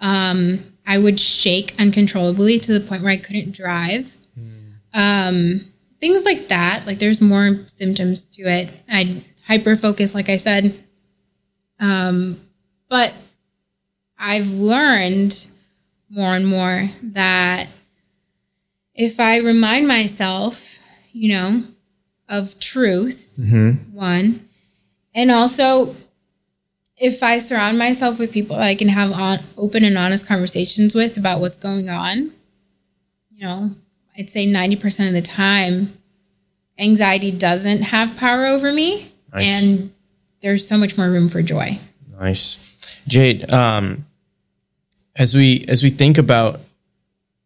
Um, I would shake uncontrollably to the point where I couldn't drive. Um, things like that. Like there's more symptoms to it. I'd hyper focus, like I said. Um, but I've learned more and more that if I remind myself, you know, of truth, Mm-hmm. one, and also if I surround myself with people that I can have on, open and honest conversations with about what's going on, you know, I'd say 90% of the time, anxiety doesn't have power over me. Nice. And there's so much more room for joy. Nice, Jade. Um, as we as we think about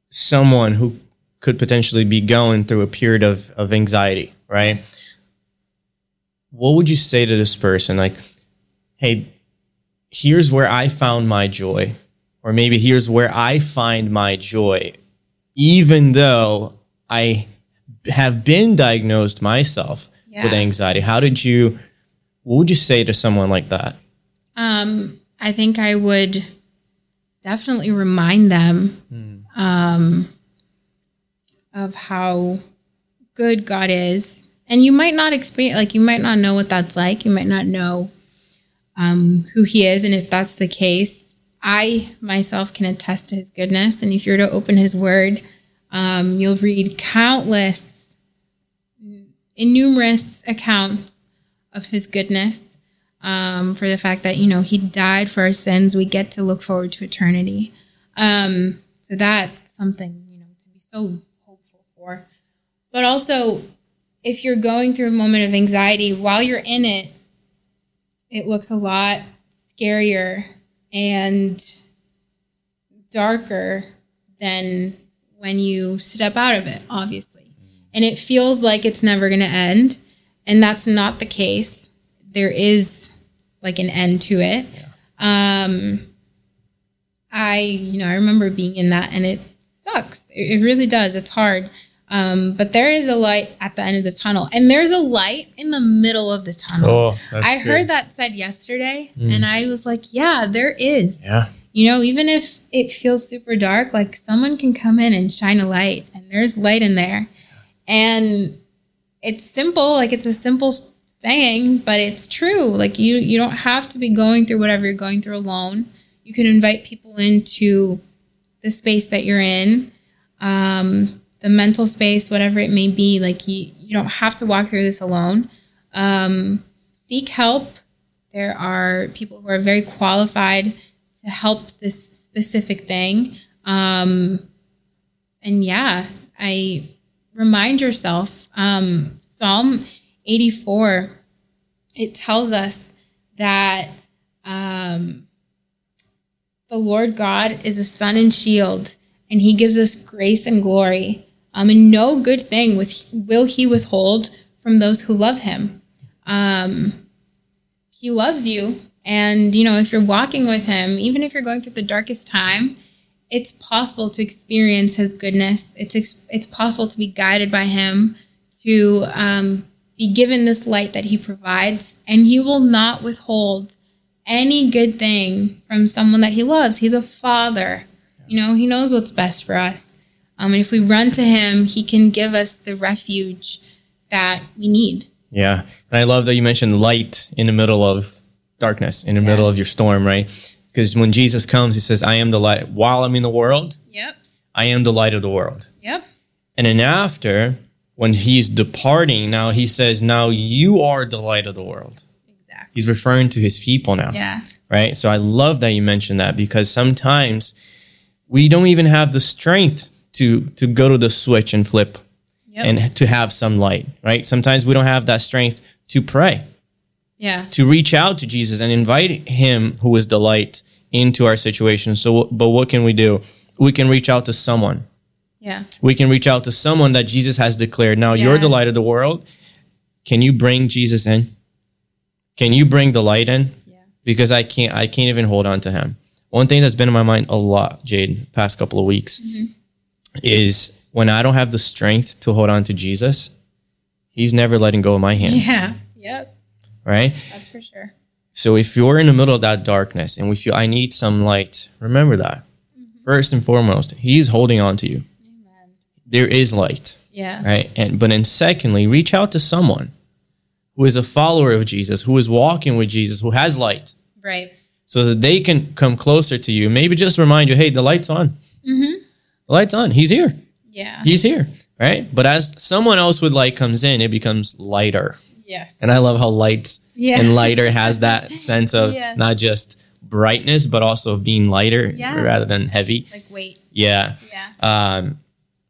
someone who could potentially be going through a period of of anxiety, right? What would you say to this person? Like, hey, here's where I found my joy, or maybe here's where I find my joy, even though I have been diagnosed myself with anxiety. How did you? What would you say to someone like that? Um, I think I would definitely remind them um, of how good God is. And you might not experience, like, you might not know what that's like. You might not know um, who He is. And if that's the case, I myself can attest to His goodness. And if you're to open His Word, um, you'll read countless, innumerous accounts of His goodness um, for the fact that you know he died for our sins. We get to look forward to eternity. Um, so that's something you know to be so hopeful for. But also, if you're going through a moment of anxiety while you're in it, it looks a lot scarier and darker than when you step out of it, obviously. And it feels like it's never going to end. And that's not the case. There is like an end to it. Um, I, you know, I remember being in that and it sucks. It, it really does. It's hard. Um, but there is a light at the end of the tunnel, and there's a light in the middle of the tunnel. Oh, I heard that said yesterday, and I was like, yeah, there is. Yeah. You know, even if it feels super dark, like someone can come in and shine a light, and there's light in there. And it's simple, like it's a simple saying, but it's true. Like you you don't have to be going through whatever you're going through alone. You can invite people into the space that you're in. Um, the mental space, whatever it may be, like you you don't have to walk through this alone. Um, seek help. There are people who are very qualified to help this specific thing. Um, and yeah, I remind yourself. Um, Psalm 84, it tells us that um, the Lord God is a sun and shield, and He gives us grace and glory. Um, and no good thing with, will He withhold from those who love Him. Um, he loves you. And, you know, if you're walking with him, even if you're going through the darkest time, it's possible to experience his goodness. It's, ex- it's possible to be guided by him, to um, be given this light that he provides. And he will not withhold any good thing from someone that he loves. He's a father. You know, he knows what's best for us. Um, and if we run to him, he can give us the refuge that we need. Yeah. And I love that you mentioned light in the middle of darkness, in the middle of your storm, right? Because when Jesus comes, he says, I am the light. While I'm in the world, Yep. I am the light of the world. Yep. And then after, when he's departing, now he says, Now you are the light of the world. Exactly. He's referring to his people now. Yeah. right? So I love that you mentioned that because sometimes we don't even have the strength to to go to the switch and flip Yep. and to have some light, right? Sometimes we don't have that strength to pray, yeah. to reach out to Jesus and invite him who is the light into our situation. So but what can we do? We can reach out to someone Yeah. We can reach out to someone that Jesus has declared. Now, you're the light of the world. Can you bring Jesus in? Can you bring the light in? Yeah. Because I can't. I can't even hold on to him. One thing that's been in my mind a lot, Jade, past couple of weeks, mm-hmm. Is when I don't have the strength to hold on to Jesus, He's never letting go of my hand. Yeah. Yep. Right. That's for sure. So if you're in the middle of that darkness and we feel I need some light, remember that. First and foremost, he's holding on to you. Amen. There is light, Yeah. right? And but then secondly, reach out to someone who is a follower of Jesus, who is walking with Jesus, who has light, Right. so that they can come closer to you. Maybe just remind you, hey, the light's on. Mm-hmm. The light's on. He's here. Yeah. He's here. Right? But as someone else with light comes in, it becomes lighter. yes. And I love how light yeah. and lighter has that sense of Yes. not just brightness but also of being lighter Yeah. rather than heavy like weight. yeah Yeah. um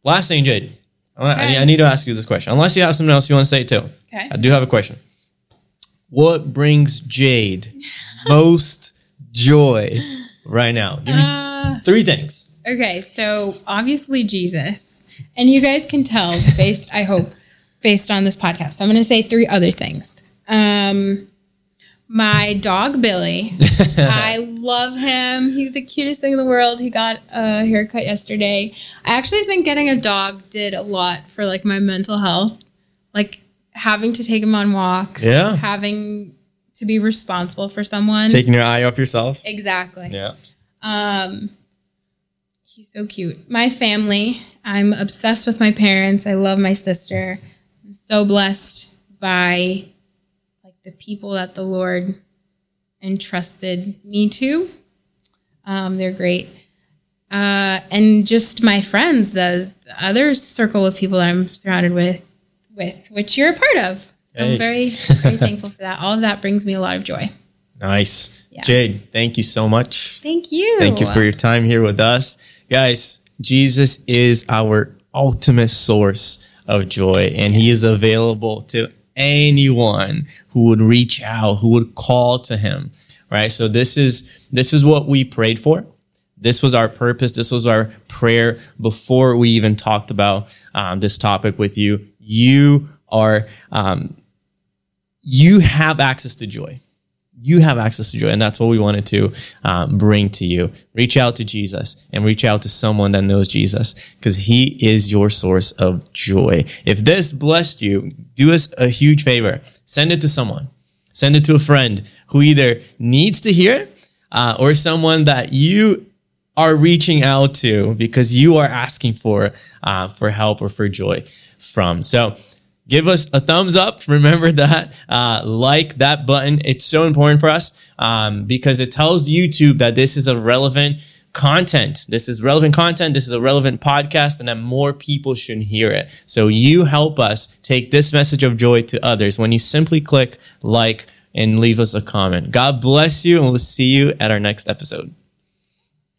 last thing jade I Okay. need- I need to ask you this question unless you have something else you want to say too Okay. i do have a question what brings jade most joy right now give me Uh, three things okay. So obviously Jesus, and you guys can tell based. I hope based on this podcast. So I'm going to say three other things. Um, my dog Billy. I love him. He's the cutest thing in the world. He got a haircut yesterday. I actually think getting a dog did a lot for like my mental health. Like having to take him on walks, Yeah. having to be responsible for someone. taking your eye off yourself exactly. yeah Um he's so cute. My family, I'm obsessed with my parents. I love my sister. I'm so blessed by like the people that the Lord entrusted me to. Um, they're great. Uh, and just my friends, the, the other circle of people that I'm surrounded with, with which you're a part of. So Hey. I'm very, very thankful for that. All of that brings me a lot of joy. nice Yeah. jade thank you so much Thank you. Thank you for your time here with us. Guys, Jesus is our ultimate source of joy, and he is available to anyone who would reach out, who would call to him. Right? So this is this is what we prayed for. This was our purpose. This was our prayer before we even talked about um, this topic with you. You are um, you have access to joy you have access to joy and that's what we wanted to um, bring to you. Reach out to jesus and reach out to someone that knows jesus because he is your source of joy. If this blessed you do us a huge favor. Send it to someone. Send it to a friend who either needs to hear it uh, or someone that you are reaching out to because you are asking for uh, for help or for joy from. So give us a thumbs up. Remember that. Uh, like that button. It's so important for us um, because it tells YouTube that this is a relevant content. This is relevant content. This is a relevant podcast, and that more people should hear it. So you help us take this message of joy to others when you simply click like and leave us a comment. God bless you, and we'll see you at our next episode.